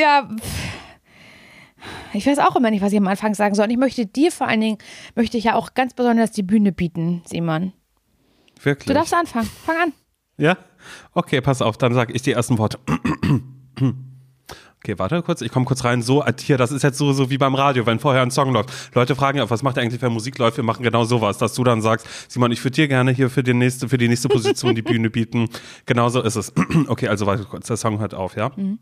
Ja, ich weiß auch immer nicht, was ich am Anfang sagen soll. Und ich möchte dir vor allen Dingen, möchte ich ja auch ganz besonders die Bühne bieten, Simon. Wirklich? Du darfst anfangen. Fang an. Ja? Okay, pass auf, dann sage ich die ersten Worte. Okay, warte kurz, ich komme kurz rein. So, äh, hier, das ist jetzt so, so wie beim Radio, wenn vorher ein Song läuft. Leute fragen ja, was macht ihr eigentlich, wenn Musik läuft? Wir machen genau sowas, dass du dann sagst, Simon, ich würde dir gerne hier für die nächste, für die nächste Position die Bühne bieten. Genau so ist es. Okay, also warte kurz, der Song hört auf, ja? Mhm.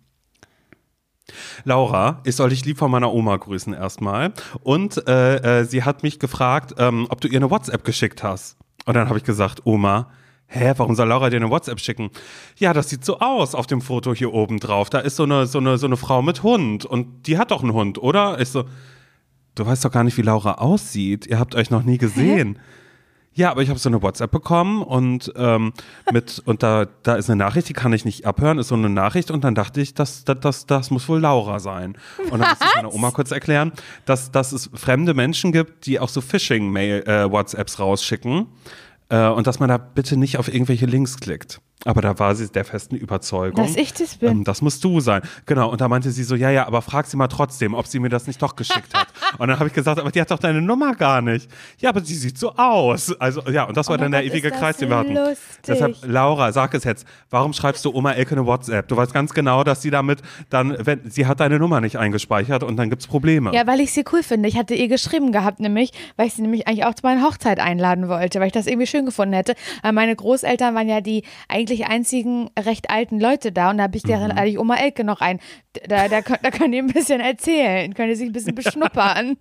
Laura, ich soll dich lieb von meiner Oma grüßen erstmal. Und äh, äh, sie hat mich gefragt, ähm, ob du ihr eine WhatsApp geschickt hast. Und dann habe ich gesagt, Oma, Hä, warum soll Laura dir eine WhatsApp schicken? Ja, das sieht so aus auf dem Foto hier oben drauf. Da ist so eine, so eine, so eine Frau mit Hund. Und die hat doch einen Hund, oder? Ich so, du weißt doch gar nicht, wie Laura aussieht. Ihr habt euch noch nie gesehen. Hä? Ja, aber ich habe so eine WhatsApp bekommen und ähm, mit und da da ist eine Nachricht, die kann ich nicht abhören, ist so eine Nachricht und dann dachte ich, das das das, das muss wohl Laura sein. Und dann muss ich meiner Oma kurz erklären, dass dass es fremde Menschen gibt, die auch so Phishing Mail äh, rausschicken äh, und dass man da bitte nicht auf irgendwelche Links klickt. Aber da war sie der festen Überzeugung. Dass ich das bin. Ähm, das musst du sein. Genau. Und da meinte sie so, ja, ja, aber frag sie mal trotzdem, ob sie mir das nicht doch geschickt hat. und dann habe ich gesagt, aber die hat doch deine Nummer gar nicht. Ja, aber sie sieht so aus. Also, ja, und das war oh dann der Gott, ewige Kreis, den wir hatten. Lustig. Deshalb, Laura, sag es jetzt. Warum schreibst du Oma Elke eine WhatsApp? Du weißt ganz genau, dass sie damit dann, wenn, sie hat deine Nummer nicht eingespeichert und dann gibt's Probleme. Ja, weil ich sie cool finde. Ich hatte ihr geschrieben gehabt, nämlich, weil ich sie nämlich eigentlich auch zu meiner Hochzeit einladen wollte, weil ich das irgendwie schön gefunden hätte. Aber meine Großeltern waren ja die eigentlich einzigen recht alten Leute da und da habe ich deren mhm. eigentlich Oma Elke noch ein. Da, da, da können die ein bisschen erzählen, können die sich ein bisschen beschnuppern.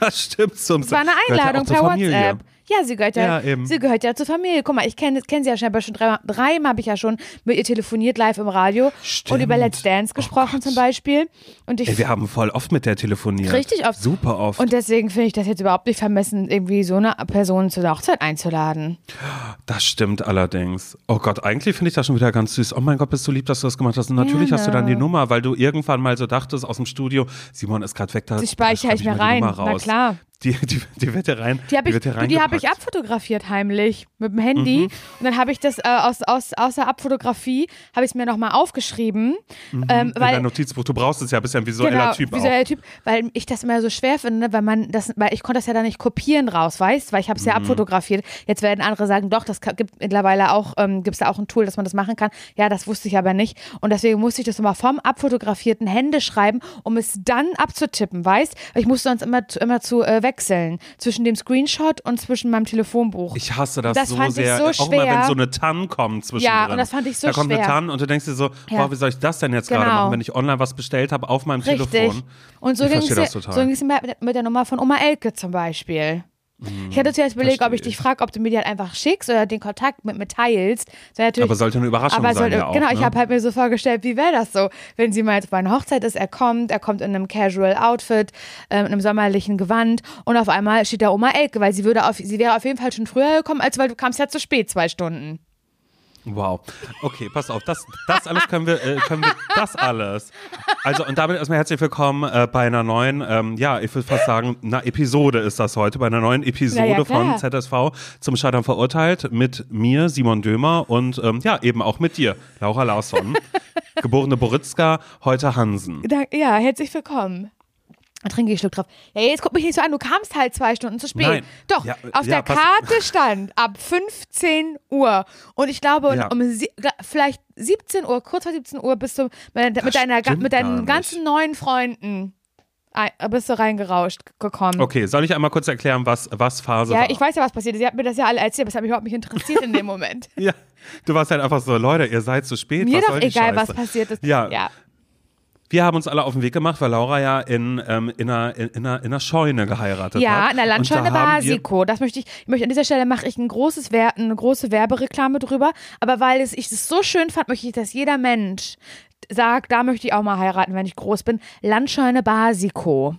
das stimmt zum Das war eine Einladung per WhatsApp. Ja, sie gehört ja, ja sie gehört ja zur Familie. Guck mal, ich kenne kenn sie ja schon, schon drei, dreimal habe ich ja schon mit ihr telefoniert, live im Radio Stimmt. und über Let's Dance oh gesprochen oh zum Beispiel. Und ich, Ey, wir haben voll oft mit der telefoniert. Richtig oft. Super oft. Und deswegen finde ich das jetzt überhaupt nicht vermessen, irgendwie so eine Person zur Hochzeit einzuladen. Das stimmt allerdings. Oh Gott, eigentlich finde ich das schon wieder ganz süß. Oh mein Gott, bist du lieb, dass du das gemacht hast. Und natürlich ja, hast du dann die Nummer, weil du irgendwann mal so dachtest aus dem Studio, Simon ist gerade weg, da die speichere ich mir rein. Na klar. Die, die, die rein. Die habe ich, die hab ich abfotografiert heimlich mit dem Handy. Mhm. Und dann habe ich das äh, aus, aus, aus der Abfotografie, habe ich es mir nochmal aufgeschrieben. Mhm. Ähm, weil, In dein Notizbuch, du brauchst es ja, bist ja ein visueller genau, Typ visueller auch. Typ, weil ich das immer so schwer finde, weil man das, weil ich konnte das ja dann nicht kopieren raus, weißt, weil ich habe es ja mhm. abfotografiert. Jetzt werden andere sagen, doch, das gibt mittlerweile auch, ähm, gibt es da auch ein Tool, dass man das machen kann. Ja, das wusste ich aber nicht. Und deswegen musste ich das nochmal vom abfotografierten Hände schreiben, um es dann abzutippen, weißt? Ich musste sonst immer, immer zu äh, wechseln zwischen dem Screenshot und zwischen meinem Telefonbuch. Ich hasse das, das so fand sehr. Ich so schwer. Auch immer, wenn so eine TAN kommt zwischen Ja, und das fand ich so schwer. Da kommt schwer. eine TAN und du denkst dir so, ja. boah, wie soll ich das denn jetzt genau. gerade machen, wenn ich online was bestellt habe auf meinem Richtig. Telefon? Und so ging es so mit der Nummer von Oma Elke zum Beispiel. Ich hätte zuerst überlegt, ob ich dich frage, ob du mir die halt einfach schickst oder den Kontakt mit mir teilst. aber sollte eine Überraschung aber sein. Sollte, ja auch, genau, ne? ich habe halt mir so vorgestellt, wie wäre das so, wenn sie mal jetzt bei einer Hochzeit ist, er kommt, er kommt in einem Casual Outfit, äh, in einem sommerlichen Gewand und auf einmal steht da Oma Elke, weil sie würde auf, sie wäre auf jeden Fall schon früher gekommen, als weil du kamst ja zu spät, zwei Stunden. Wow. Okay, pass auf, das, das alles können wir, äh, können wir, das alles. Also, und damit erstmal herzlich willkommen äh, bei einer neuen, ähm, ja, ich würde fast sagen, eine Episode ist das heute, bei einer neuen Episode ja, von ZSV zum Scheitern verurteilt mit mir, Simon Dömer und ähm, ja, eben auch mit dir, Laura Larsson, geborene Boritzka, heute Hansen. Ja, herzlich willkommen. Da trinke ich Schluck drauf. Ja, jetzt guck mich nicht so an, du kamst halt zwei Stunden zu spät. Nein. Doch, ja, auf ja, der Karte stand ab 15 Uhr. Und ich glaube, ja. um vielleicht 17 Uhr, kurz vor 17 Uhr bist du mit, mit deiner, mit deinen ganzen neuen Freunden bist du reingerauscht gekommen. Okay, soll ich einmal kurz erklären, was, was Phase ja, war? Ja, ich weiß ja, was passiert ist. Sie hat mir das ja alle erzählt, aber das hat mich überhaupt nicht interessiert in dem Moment. ja, du warst halt einfach so, Leute, ihr seid zu spät. Mir was doch egal, was passiert ist. Ja. ja. Wir haben uns alle auf den Weg gemacht, weil Laura ja in, ähm, in, einer, in, einer, in einer Scheune geheiratet ja, hat. Ja, in der Landscheune Basico. Das möchte ich, ich möchte an dieser Stelle mache ich ein großes Wer eine große Werbereklame drüber. Aber weil es, ich es so schön fand, möchte ich, dass jeder Mensch sagt, da möchte ich auch mal heiraten, wenn ich groß bin. Landscheune Basico.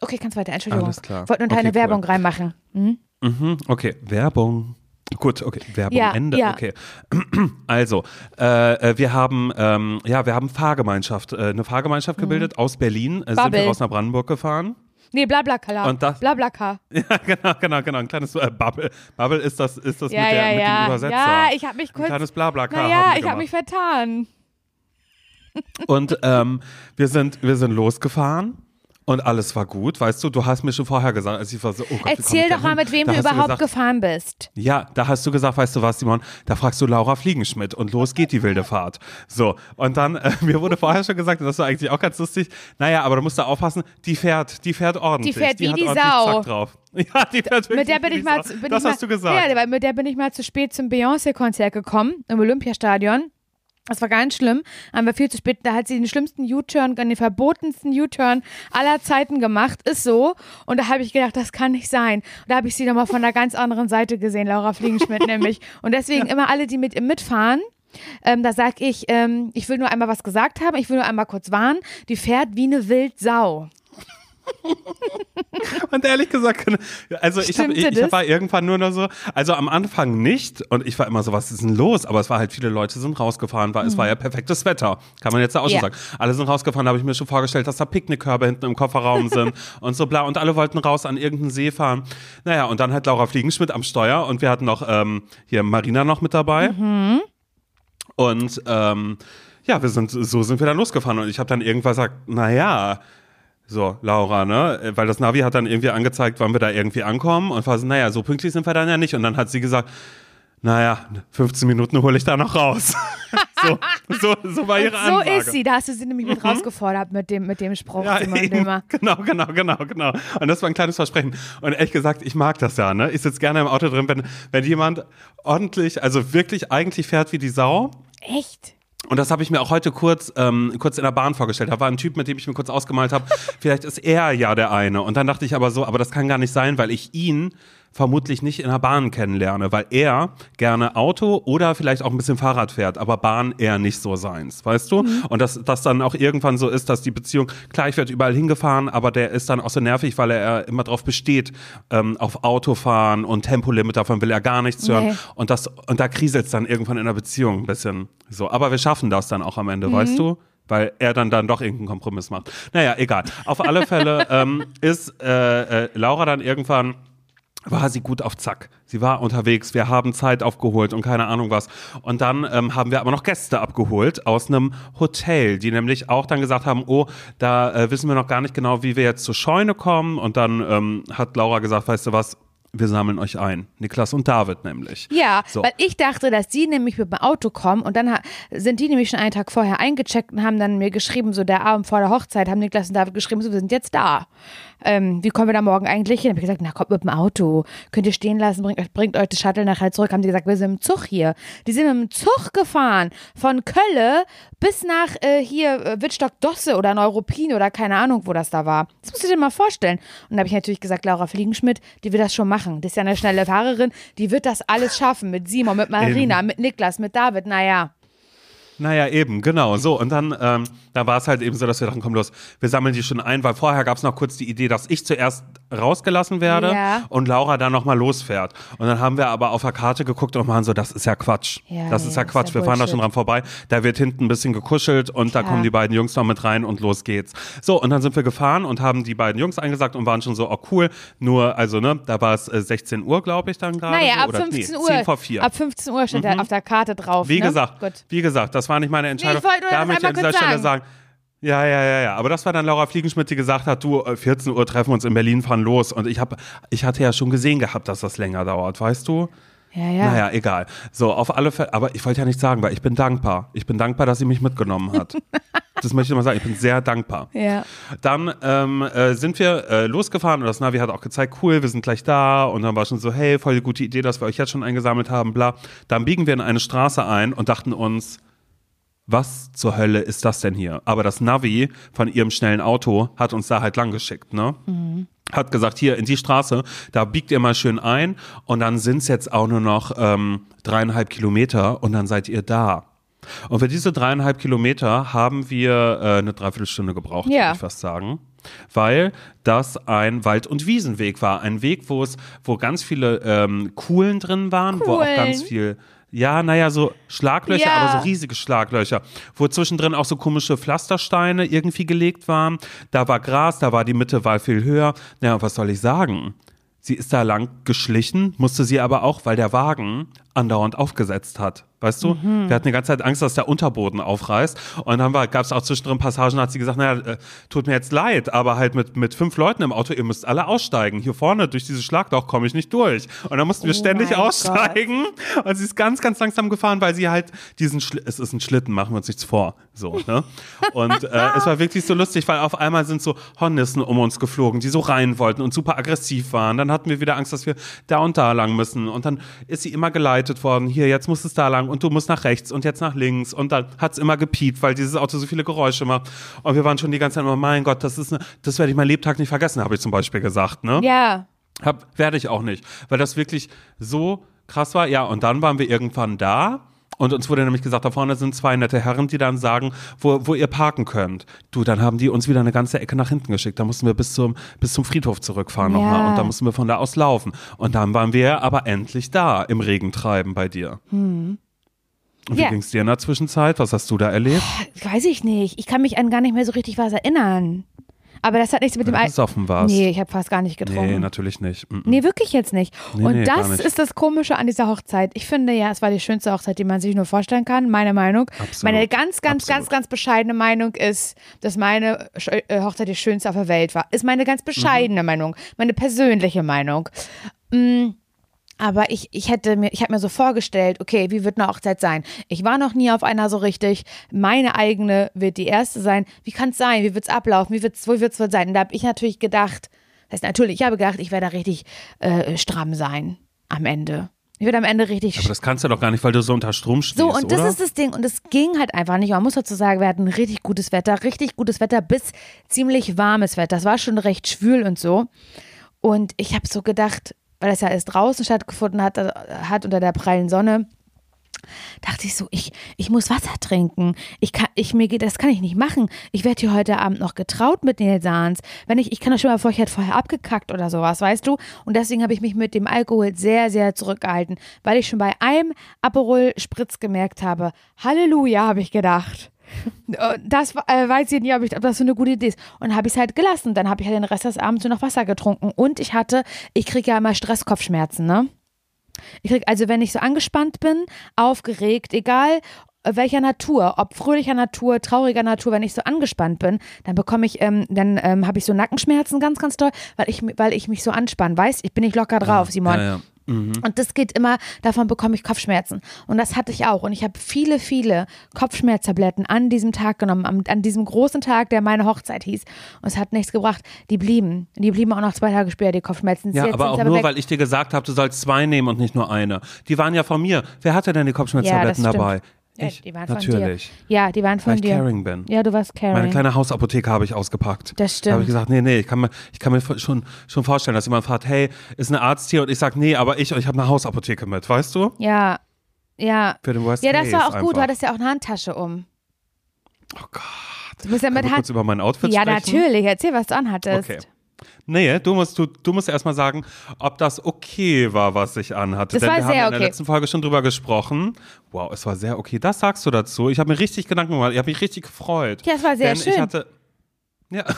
Okay, kannst weiter. Entschuldigung. Alles klar. Ich wollte nur deine okay, Werbung cool. reinmachen. Hm? Mhm, okay, Werbung. Gut, okay, Werbung ja, Ende. Ja. Okay. Also, äh, äh, wir haben ähm, ja, wir haben Fahrgemeinschaft, äh, eine Fahrgemeinschaft mhm. gebildet aus Berlin. Äh, sind wir raus nach Brandenburg gefahren. Nee, Blablakala. Und das, Blablaka. Ja, genau, genau, genau. Ein kleines äh, Bubble. Bubble ist das, ist das ja, mit, der, ja, mit ja. dem Übersetzer. Ja, ich habe mich kurz. Ein kleines Blablaka. Naja, ich habe mich vertan. Und ähm, wir, sind, wir sind losgefahren. Und alles war gut, weißt du, du hast mir schon vorher gesagt, als ich war so, oh Gott, Erzähl doch mal, mit wem du überhaupt gesagt, gefahren bist. Ja, da hast du gesagt, weißt du was, Simon, da fragst du Laura Fliegenschmidt und los geht die wilde Fahrt. So, und dann, äh, mir wurde vorher schon gesagt, das war eigentlich auch ganz lustig, naja, aber du musst da aufpassen, die fährt, die fährt ordentlich. Die fährt die wie die Sau. drauf. Ja, die fährt mit der bin ich mal, bin das ich hast mal, du gesagt. Ja, weil mit der bin ich mal zu spät zum Beyoncé-Konzert gekommen, im Olympiastadion. Das war ganz schlimm. Haben wir viel zu spät. Da hat sie den schlimmsten U-Turn, den verbotensten U-Turn aller Zeiten gemacht. Ist so. Und da habe ich gedacht, das kann nicht sein. Und da habe ich sie nochmal von der ganz anderen Seite gesehen, Laura Fliegenschmidt nämlich. Und deswegen ja. immer alle, die mit mitfahren, ähm, da sag ich, ähm, ich will nur einmal was gesagt haben, ich will nur einmal kurz warnen, die fährt wie eine Wildsau. und ehrlich gesagt, also ich, hab, ich, ich war irgendwann nur noch so, also am Anfang nicht und ich war immer so, was ist denn los? Aber es war halt, viele Leute sind rausgefahren, weil mhm. es war ja perfektes Wetter, kann man jetzt auch schon sagen. Alle sind rausgefahren, da habe ich mir schon vorgestellt, dass da Picknickkörbe hinten im Kofferraum sind und so bla und alle wollten raus an irgendeinen See fahren. Naja, und dann hat Laura Fliegenschmidt am Steuer und wir hatten noch ähm, hier Marina noch mit dabei mhm. und ähm, ja, wir sind, so sind wir dann losgefahren und ich habe dann irgendwann gesagt, naja, so, Laura, ne? Weil das Navi hat dann irgendwie angezeigt, wann wir da irgendwie ankommen und war so, naja, so pünktlich sind wir dann ja nicht. Und dann hat sie gesagt, naja, 15 Minuten hole ich da noch raus. so, so, so war ihre und so Ansage. ist sie, da hast du sie nämlich mit mhm. rausgefordert mit dem, mit dem Spruch. Ja, Genau, genau, genau, genau. Und das war ein kleines Versprechen. Und ehrlich gesagt, ich mag das ja, ne? Ich sitze gerne im Auto drin, wenn, wenn jemand ordentlich, also wirklich eigentlich fährt wie die Sau. Echt? Und das habe ich mir auch heute kurz, ähm, kurz in der Bahn vorgestellt. Da war ein Typ, mit dem ich mir kurz ausgemalt habe, vielleicht ist er ja der eine. Und dann dachte ich aber so, aber das kann gar nicht sein, weil ich ihn vermutlich nicht in der Bahn kennenlerne, weil er gerne Auto oder vielleicht auch ein bisschen Fahrrad fährt, aber Bahn eher nicht so seins, weißt du? Mhm. Und dass das dann auch irgendwann so ist, dass die Beziehung, klar, ich werde überall hingefahren, aber der ist dann auch so nervig, weil er immer darauf besteht, ähm, auf Autofahren und Tempolimit, davon will er gar nichts hören. Nee. Und, das, und da kriselt es dann irgendwann in der Beziehung ein bisschen so. Aber wir schaffen das dann auch am Ende, mhm. weißt du? weil er dann dann doch irgendeinen Kompromiss macht. Naja, egal. Auf alle Fälle ähm, ist äh, äh, Laura dann irgendwann war sie gut auf Zack. Sie war unterwegs, wir haben Zeit aufgeholt und keine Ahnung was. Und dann ähm, haben wir aber noch Gäste abgeholt aus einem Hotel, die nämlich auch dann gesagt haben, oh, da äh, wissen wir noch gar nicht genau, wie wir jetzt zur Scheune kommen. Und dann ähm, hat Laura gesagt, weißt du was, wir sammeln euch ein. Niklas und David nämlich. Ja, so. weil ich dachte, dass die nämlich mit dem Auto kommen und dann sind die nämlich schon einen Tag vorher eingecheckt und haben dann mir geschrieben, so der Abend vor der Hochzeit, haben Niklas und David geschrieben, so wir sind jetzt da ähm, wie kommen wir da morgen eigentlich hin? Habe ich gesagt, na kommt mit dem Auto, könnt ihr stehen lassen, bringt euch, bringt euch das Shuttle nachher zurück. Haben die gesagt, wir sind im Zug hier. Die sind mit dem Zug gefahren von Kölle bis nach äh, hier äh, Wittstock-Dosse oder Neuruppin oder keine Ahnung, wo das da war. Das musst du dir mal vorstellen. Und da habe ich natürlich gesagt, Laura Fliegenschmidt, die wird das schon machen. Das ist ja eine schnelle Fahrerin, die wird das alles schaffen mit Simon, mit Marina, mit Niklas, mit David. Naja. Naja, eben, genau. So, und dann, ähm, da war es halt eben so, dass wir dachten, komm los, wir sammeln die schon ein, weil vorher gab es noch kurz die Idee, dass ich zuerst rausgelassen werde ja. und Laura dann nochmal losfährt. Und dann haben wir aber auf der Karte geguckt und waren so, das ist ja Quatsch. Ja, das ist ja, ja Quatsch. Ist ja wir fahren da schon dran vorbei. Da wird hinten ein bisschen gekuschelt und da kommen die beiden Jungs noch mit rein und los geht's. So, und dann sind wir gefahren und haben die beiden Jungs eingesagt und waren schon so, oh cool. Nur, also, ne, da war es äh, 16 Uhr, glaube ich, dann gerade. Naja, so, ab 15 nee, Uhr. 10 vor 4. Ab 15 Uhr steht mhm. da auf der Karte drauf. Wie ne? gesagt, Gut. wie gesagt, das war nicht meine Entscheidung. Nee, ich da möchte ich an dieser Stelle sagen, sagen ja, ja, ja, ja. Aber das war dann Laura Fliegenschmidt, die gesagt hat, du, 14 äh, Uhr treffen wir uns in Berlin, fahren los. Und ich, hab, ich hatte ja schon gesehen gehabt, dass das länger dauert, weißt du? Ja, ja. Naja, egal. So, auf alle Fälle, aber ich wollte ja nicht sagen, weil ich bin dankbar. Ich bin dankbar, dass sie mich mitgenommen hat. das möchte ich mal sagen, ich bin sehr dankbar. Ja. Dann ähm, äh, sind wir äh, losgefahren und das Navi hat auch gezeigt, cool, wir sind gleich da. Und dann war schon so, hey, voll die gute Idee, dass wir euch jetzt schon eingesammelt haben, bla. Dann biegen wir in eine Straße ein und dachten uns, was zur Hölle ist das denn hier? Aber das Navi von ihrem schnellen Auto hat uns da halt lang geschickt, ne? Mhm. Hat gesagt, hier in die Straße, da biegt ihr mal schön ein und dann sind es jetzt auch nur noch ähm, dreieinhalb Kilometer und dann seid ihr da. Und für diese dreieinhalb Kilometer haben wir äh, eine Dreiviertelstunde gebraucht, ja. würde ich fast sagen. Weil das ein Wald- und Wiesenweg war. Ein Weg, wo es, wo ganz viele ähm, Kuhlen drin waren, Kuhlen. wo auch ganz viel ja, naja, so Schlaglöcher, ja. aber so riesige Schlaglöcher, wo zwischendrin auch so komische Pflastersteine irgendwie gelegt waren. Da war Gras, da war die Mitte war viel höher. Ja, was soll ich sagen? Sie ist da lang geschlichen, musste sie aber auch, weil der Wagen andauernd aufgesetzt hat. Weißt du? Mhm. Wir hatten die ganze Zeit Angst, dass der Unterboden aufreißt. Und dann gab es auch zwischendrin Passagen, hat sie gesagt, naja, äh, tut mir jetzt leid, aber halt mit, mit fünf Leuten im Auto, ihr müsst alle aussteigen. Hier vorne durch dieses Schlagloch komme ich nicht durch. Und dann mussten wir Oh ständig aussteigen. Und sie ist ganz, ganz langsam gefahren, weil sie halt diesen, Schli es ist ein Schlitten, machen wir uns nichts vor. So, ne? Und äh, es war wirklich so lustig, weil auf einmal sind so Hornissen um uns geflogen, die so rein wollten und super aggressiv waren. Dann hatten wir wieder Angst, dass wir da und da lang müssen. Und dann ist sie immer geleitet worden. Hier, jetzt muss es da lang und du musst nach rechts und jetzt nach links. Und dann hat es immer gepiept, weil dieses Auto so viele Geräusche macht. Und wir waren schon die ganze Zeit immer, mein Gott, das ist, ne, das werde ich mein Lebtag nicht vergessen, habe ich zum Beispiel gesagt, ne? Ja. Hab, werde ich auch nicht, weil das wirklich so krass war. Ja, und dann waren wir irgendwann da. Und uns wurde nämlich gesagt, da vorne sind zwei nette Herren, die dann sagen, wo, wo ihr parken könnt. Du, dann haben die uns wieder eine ganze Ecke nach hinten geschickt. Da mussten wir bis zum, bis zum Friedhof zurückfahren Ja. nochmal. Und da mussten wir von da aus laufen. Und dann waren wir aber endlich da im Regentreiben bei dir. Und wie Ja. ging's dir in der Zwischenzeit? Was hast du da erlebt? Weiß ich nicht. Ich kann mich an gar nicht mehr so richtig was erinnern. Aber das hat nichts mit dem Weil Al besoffen warst. Nee, ich habe fast gar nicht getrunken. Nee, natürlich nicht. Mm -mm. Nee, wirklich jetzt nicht. Nee, und nee, das nicht. ist das Komische an dieser Hochzeit. Ich finde ja, es war die schönste Hochzeit, die man sich nur vorstellen kann, meine Meinung. Absolut. Meine ganz, ganz, Absolut. ganz, ganz bescheidene Meinung ist, dass meine äh, Hochzeit die schönste auf der Welt war. Ist meine ganz Mhm. bescheidene Meinung, meine persönliche Meinung. Mm, aber ich, ich hätte mir, ich habe mir so vorgestellt, okay, wie wird eine Hochzeit sein? Ich war noch nie auf einer so richtig. Meine eigene wird die erste sein. Wie kann es sein? Wie wird es ablaufen? Wie wird's, wo wird es wohl sein? Und da habe ich natürlich gedacht, das heißt natürlich, ich habe gedacht, ich werde da richtig äh, stramm sein am Ende. Ich werde am Ende richtig Aber das kannst du doch gar nicht, weil du so unter Strom stehst, so, und das oder? ist das Ding. Und es ging halt einfach nicht. Man muss dazu sagen, wir hatten richtig gutes Wetter, richtig gutes Wetter bis ziemlich warmes Wetter. Das war schon recht schwül und so. Und ich habe so gedacht, weil das ja erst draußen stattgefunden hat, äh, hat unter der prallen Sonne, dachte ich so, ich, ich muss Wasser trinken. Ich kann, ich, mir geht, das kann ich nicht machen. Ich werde hier heute Abend noch getraut mit Nilsans. Wenn ich, ich kann das schon mal vor, ich hätte vorher abgekackt oder sowas, weißt du? Und deswegen habe ich mich mit dem Alkohol sehr, sehr zurückgehalten, weil ich schon bei einem Aperol Spritz gemerkt habe, Halleluja, habe ich gedacht. Das äh, weiß ich nicht, ob, ich, ob das so eine gute Idee ist. Und habe ich es halt gelassen. Dann habe ich halt den Rest des Abends nur noch Wasser getrunken. Und ich hatte, ich kriege ja immer Stresskopfschmerzen, ne? Ich krieg, also wenn ich so angespannt bin, aufgeregt, egal äh, welcher Natur, ob fröhlicher Natur, trauriger Natur, wenn ich so angespannt bin, dann bekomme ich, ähm, dann ähm, habe ich so Nackenschmerzen ganz, ganz doll, weil ich, weil ich mich so anspanne. Weißt, ich bin nicht locker drauf, Simon. Ja, ja. Mhm. Und das geht immer, davon bekomme ich Kopfschmerzen. Und das hatte ich auch. Und ich habe viele, viele Kopfschmerztabletten an diesem Tag genommen, am, an diesem großen Tag, der meine Hochzeit hieß. Und es hat nichts gebracht. Die blieben. Die blieben auch noch zwei Tage später, die Kopfschmerzen. Ja, Jetzt aber auch sie nur, weg. weil ich dir gesagt habe, du sollst zwei nehmen und nicht nur eine. Die waren ja von mir. Wer hatte denn die Kopfschmerztabletten Ja, dabei? Ja, Ich, die waren von natürlich. dir. Ja, die waren von Weil ich dir. caring bin. Ja, du warst caring. Meine kleine Hausapotheke habe ich ausgepackt. Das Da habe ich stimmt. gesagt, nee, nee, ich kann mir, ich kann mir schon, schon vorstellen, dass jemand fragt, hey, ist ein Arzt hier? Und ich sage, nee, aber ich, ich habe eine Hausapotheke mit, weißt du? ja, ja. Für den Worst Ja, das war auch gut. Du einfach. hattest ja auch eine Handtasche um. Oh Gott. Du bist ja mit Hand. kurz über mein Outfit Ja, sprechen? natürlich. Erzähl, was du anhattest. Okay. Nee, du musst, du, du musst erstmal sagen, ob das okay war, was ich anhatte. Das Denn war wir haben sehr in der okay. letzten Folge schon drüber gesprochen. Wow, es war sehr okay. Das sagst du dazu. Ich habe mir richtig Gedanken gemacht. Ich habe mich richtig gefreut. Ja, es war sehr Denn schön. ich hatte. Ja.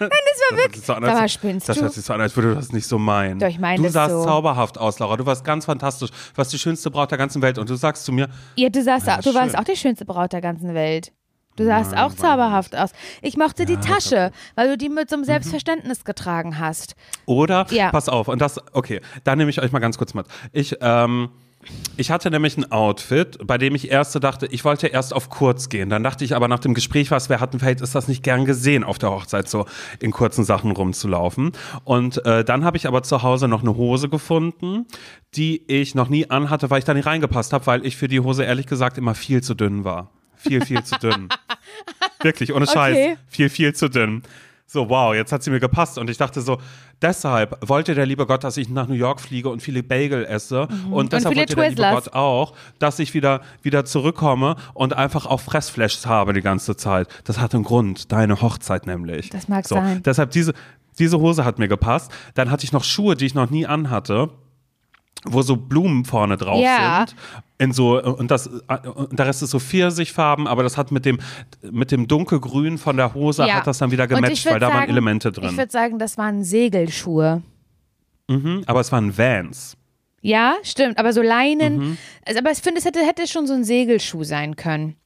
Nein, das war wirklich. So an, als, spinnst das du? hört sich so an, als würde du das nicht so meinen. Doch, ich meine Du das sahst so. zauberhaft aus, Laura. Du warst ganz fantastisch. Du warst die schönste Braut der ganzen Welt. Und du sagst zu mir, Ja, du, sahst, Ja, du warst auch die schönste Braut der ganzen Welt. Du sahst Nein, auch zauberhaft aus. Ich mochte die Ja, Tasche, weil du die mit Mhm. so einem Selbstverständnis getragen hast. Oder, Ja. pass auf, und das, okay, da nehme ich euch mal ganz kurz mit. Ich, ähm, ich hatte nämlich ein Outfit, bei dem ich erst dachte, ich wollte erst auf kurz gehen. Dann dachte ich aber nach dem Gespräch, was wir hatten, vielleicht ist das nicht gern gesehen, auf der Hochzeit so in kurzen Sachen rumzulaufen. Und äh, dann habe ich aber zu Hause noch eine Hose gefunden, die ich noch nie anhatte, weil ich da nicht reingepasst habe, weil ich für die Hose ehrlich gesagt immer viel zu dünn war. Viel, viel zu dünn. Wirklich, ohne Scheiß. Okay. Viel, viel zu dünn. So, wow, jetzt hat sie mir gepasst. Und ich dachte so, deshalb wollte der liebe Gott, dass ich nach New York fliege und viele Bagel esse. Und deshalb Mhm. viele wollte der liebe Twizzlers. Gott auch, dass ich wieder, wieder zurückkomme und einfach auch Fressflashs habe die ganze Zeit. Das hat einen Grund, deine Hochzeit nämlich. Das mag so, sein. Deshalb diese, diese Hose hat mir gepasst. Dann hatte ich noch Schuhe, die ich noch nie anhatte wo so Blumen vorne drauf Ja. sind. In so, und, das, und der Rest ist so Pfirsichfarben, aber das hat mit dem, mit dem dunkelgrün von der Hose Ja. hat das dann wieder ich gematcht, weil da waren sagen- Elemente Ich drin. würde sagen, das waren Segelschuhe. Mhm, aber es waren Vans. Ja, stimmt. Aber so Leinen. Also, aber ich finde, es hätte, hätte schon so ein Segelschuh sein können.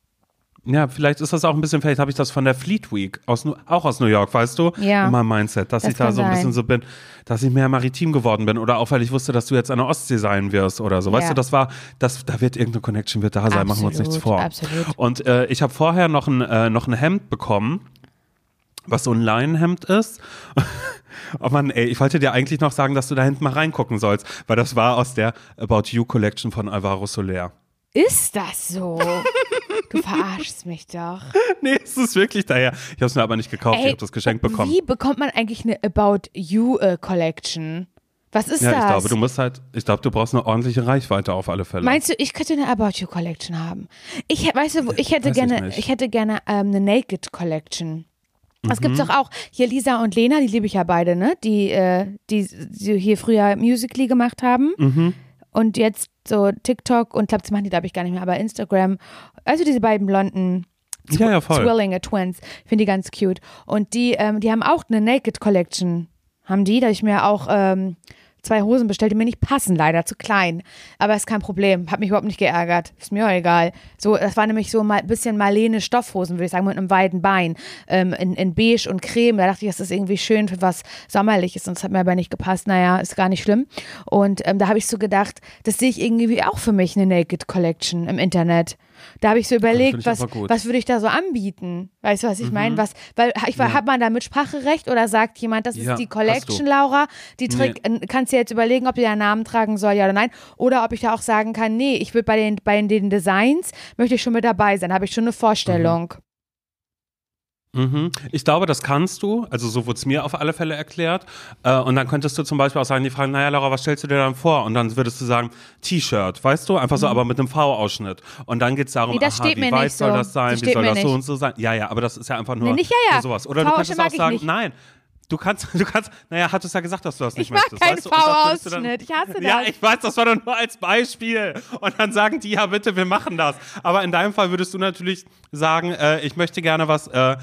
Ja, vielleicht ist das auch ein bisschen, vielleicht habe ich das von der Fleet Week, aus, auch aus New York, weißt du? Ja. In meinem Mindset, dass Das ich da so ein bisschen sein. so bin, dass ich mehr maritim geworden bin oder auch, weil ich wusste, dass du jetzt an der Ostsee sein wirst oder so. Weißt Ja. du, das war, das, da wird irgendeine Connection wird da sein, machen wir uns nichts Absolut, vor. absolut. Und äh, ich habe vorher noch ein, äh, noch ein Hemd bekommen, was so ein Leinenhemd ist. Oh Mann, ey, ich wollte dir eigentlich noch sagen, dass du da hinten mal reingucken sollst, weil das war aus der About You Collection von Alvaro Soler. Ist das so? du verarschst mich doch. Nee, es ist wirklich daher. Ich habe es mir aber nicht gekauft, ich Ey, habe das geschenkt bekommen. Wie bekommt man eigentlich eine About You äh, Collection? Was ist Ja, das? ich glaube, du musst halt, ich glaube, du brauchst eine ordentliche Reichweite auf alle Fälle. Meinst du, ich könnte eine About You Collection haben? Ich, weißt du, ich hätte Weiß ich gerne, nicht. ich, hätte gerne ähm, eine Naked Collection. Das Mhm. gibt's doch auch. Hier Lisa und Lena, die liebe ich ja beide, ne? Die, äh, die, die hier früher Musically gemacht haben. Mhm. Und jetzt so TikTok und glaube, das machen die, glaube ich, gar nicht mehr, aber Instagram. Also diese beiden blonden ja, ja, voll. Zwillinge, Twins. Finde die ganz cute. Und die, ähm, die haben auch eine Naked Collection. Haben die, da ich mir auch ähm, zwei Hosen bestellt, die mir nicht passen, leider zu klein. Aber ist kein Problem. Hat mich überhaupt nicht geärgert. Ist mir auch egal. So, das war nämlich so mal ein bisschen Marlene Stoffhosen, würde ich sagen, mit einem weiten Bein. Ähm, in, in beige und creme. Da dachte ich, das ist irgendwie schön für was Sommerliches. Das hat mir aber nicht gepasst. Naja, ist gar nicht schlimm. Und ähm, da habe ich so gedacht, das sehe ich irgendwie auch für mich eine Naked Collection im Internet. Da habe ich so find überlegt, ich was, was würde ich da so anbieten? Weißt du, was ich Mhm. meine? Was, weil ich war, hat man da Mitspracherecht oder sagt jemand, das Ja, ist die Collection. Laura? Die trägt, äh, kannst du jetzt überlegen, ob die deinen Namen tragen soll, ja oder nein? Oder ob ich da auch sagen kann, nee, ich will bei den, bei den Designs, möchte ich schon mit dabei sein, habe ich schon eine Vorstellung. Mhm. Ich glaube, das kannst du. Also so wurde es mir auf alle Fälle erklärt. Äh, und dann könntest du zum Beispiel auch sagen, die fragen, naja, Laura, was stellst du dir dann vor? Und dann würdest du sagen, T-Shirt, weißt du? Einfach so, aber mit einem V-Ausschnitt. Und dann geht es darum, Mhm. Nee, aha, wie nicht soll so. das sein? Das Wie soll das so nicht. und so sein? Ja, ja, aber das ist ja einfach nur, Nee, nicht ja, ja. nur sowas. Oder du könntest auch mag ich sagen, nein. Du kannst, du kannst, naja, hattest ja gesagt, dass du das nicht Ich mag möchtest. keinen weißt du? V-Ausschnitt. Ich hasse Ja, das. ich weiß, das war doch nur als Beispiel. Und dann sagen die, ja bitte, wir machen das. Aber in deinem Fall würdest du natürlich sagen, äh, ich möchte gerne was, äh,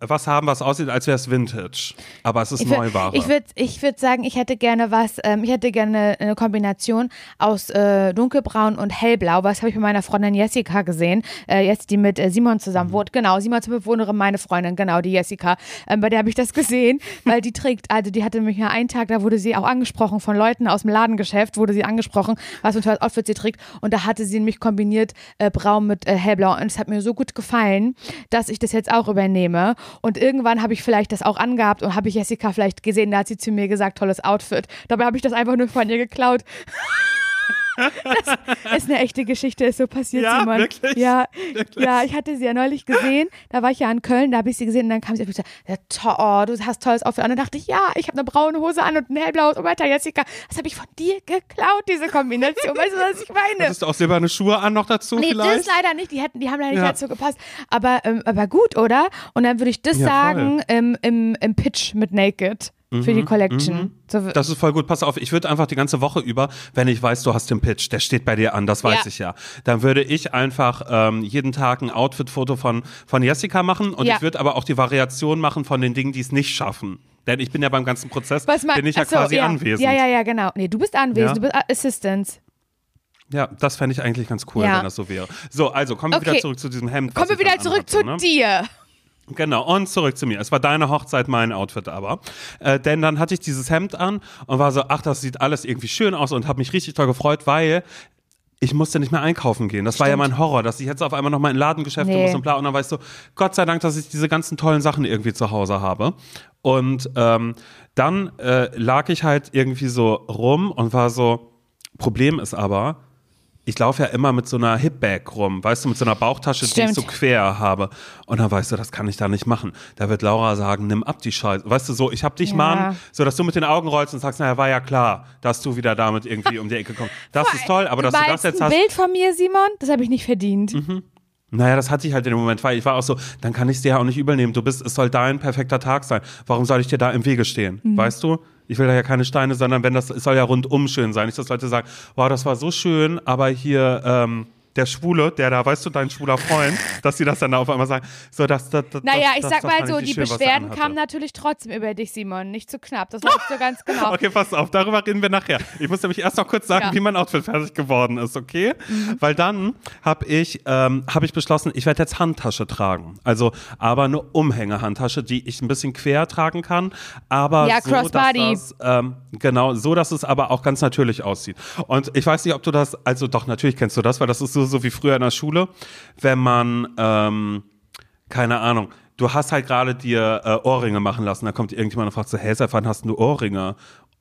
was haben, was aussieht, als wäre es Vintage. Aber es ist Ich würd- Neuware. Ich würde ich würd sagen, ich hätte gerne was, ähm, ich hätte gerne eine Kombination aus äh, dunkelbraun und hellblau. Was habe ich mit meiner Freundin Jessica gesehen? Äh, jetzt die mit äh, Simon zusammen wohnt. Genau, Simons Bewohnerin, meine Freundin, genau, die Jessica. Ähm, bei der habe ich das gesehen, weil die trägt, also die hatte nämlich mal einen Tag, da wurde sie auch angesprochen von Leuten aus dem Ladengeschäft, wurde sie angesprochen, was für ein tolles Outfit sie trägt. Und da hatte sie nämlich kombiniert äh, braun mit äh, hellblau. Und es hat mir so gut gefallen, dass ich das jetzt auch übernehme. Und irgendwann habe ich vielleicht das auch angehabt und habe ich Jessica vielleicht gesehen, da hat sie zu mir gesagt, tolles Outfit. Dabei habe ich das einfach nur von ihr geklaut. Das ist eine echte Geschichte, ist so passiert, Ja, Simon. wirklich? Ja, Wirklich? ja, ich hatte sie ja neulich gesehen. Da war ich ja in Köln, da habe ich sie gesehen und dann kam sie auf mich und gesagt, ja, oh, du hast tolles Outfit an. Und dann dachte ich, ja, ich habe eine braune Hose an und ein hellblaues Oberteil, Jessica. Das habe ich von dir geklaut, diese Kombination. Weißt du, was ich meine? Hattest du auch silberne Schuhe an noch dazu Nee, vielleicht? das leider nicht. Die hätten, die haben leider nicht Ja. dazu gepasst. Aber, ähm, aber gut, oder? Und dann würde ich das Ja, sagen im, im, im Pitch mit Naked für die Collection. So, Mhm, Das ist voll gut. Pass auf, ich würde einfach die ganze Woche über, wenn ich weiß, du hast den Pitch, der steht bei dir an, das weiß Ja. ich ja. Dann würde ich einfach ähm, jeden Tag ein Outfit-Foto von, von Jessica machen und Ja. ich würde aber auch die Variation machen von den Dingen, die es nicht schaffen. Denn ich bin ja beim ganzen Prozess, was bin ich ja ach so, quasi ja. anwesend. Ja, ja, ja, genau. Nee, du bist anwesend, du bist Assistant. Ja, das fände ich eigentlich ganz cool, wenn das so wäre. So, also kommen wir Okay. wieder zurück zu diesem Hemd. Kommen wir wieder zurück anhatte, zu ne? dir. Genau, und zurück zu mir. Es war deine Hochzeit, mein Outfit aber. Äh, denn dann hatte ich dieses Hemd an und war so, ach, das sieht alles irgendwie schön aus und habe mich richtig toll gefreut, weil ich musste nicht mehr einkaufen gehen. Das war ja mein Horror, dass ich jetzt auf einmal nochmal in Ladengeschäfte Nee. muss und bla. Und dann weißt du, Gott sei Dank, dass ich diese ganzen tollen Sachen irgendwie zu Hause habe. Und ähm, dann äh, lag ich halt irgendwie so rum und war so, Problem ist aber, ich laufe ja immer mit so einer Hipbag rum, weißt du, mit so einer Bauchtasche, die Stimmt. ich so quer habe. Und dann weißt du, das kann ich da nicht machen. Da wird Laura sagen, nimm ab die Scheiße. Weißt du, so, ich hab dich Ja. mal, so dass du mit den Augen rollst und sagst, naja, war ja klar, dass du wieder damit irgendwie um die Ecke kommst. Das ist toll, aber dass du das jetzt ein hast. Bild von mir, Simon? Das habe ich nicht verdient. Naja, das hatte ich halt in dem Moment, weil ich war auch so, dann kann ich es dir ja auch nicht übel nehmen. Du bist, es soll dein perfekter Tag sein. Warum soll ich dir da im Wege stehen? Mhm. Weißt du? Ich will da ja keine Steine, sondern wenn das, es soll ja rundum schön sein. Nicht, dass Leute sagen, wow, das war so schön, aber hier, ähm, der Schwule, der da, weißt du, dein schwuler Freund, dass sie das dann auf einmal sagen, so, dass, das, das, Naja, das, ich das, sag das mal so, die schön, er Beschwerden kamen natürlich trotzdem über dich, Simon. Nicht zu knapp. Das weißt du ganz genau. Okay, pass auf, darüber reden wir nachher. Ich muss nämlich erst noch kurz sagen, Ja. Mhm. wie mein Outfit fertig geworden ist, okay? Weil dann habe ich, ähm, hab ich beschlossen, ich werde jetzt Handtasche tragen. Also, aber eine Umhängehandtasche, die ich ein bisschen quer tragen kann, aber Ja, so, Crossbody. dass das, ähm, genau, so, dass es aber auch ganz natürlich aussieht. Und ich weiß nicht, ob du das, also doch, natürlich kennst du das, weil das ist so, so wie früher in der Schule, wenn man, ähm, keine Ahnung, du hast halt gerade dir äh, Ohrringe machen lassen, da kommt irgendjemand und fragt so, hey, seit wann hast du Ohrringe?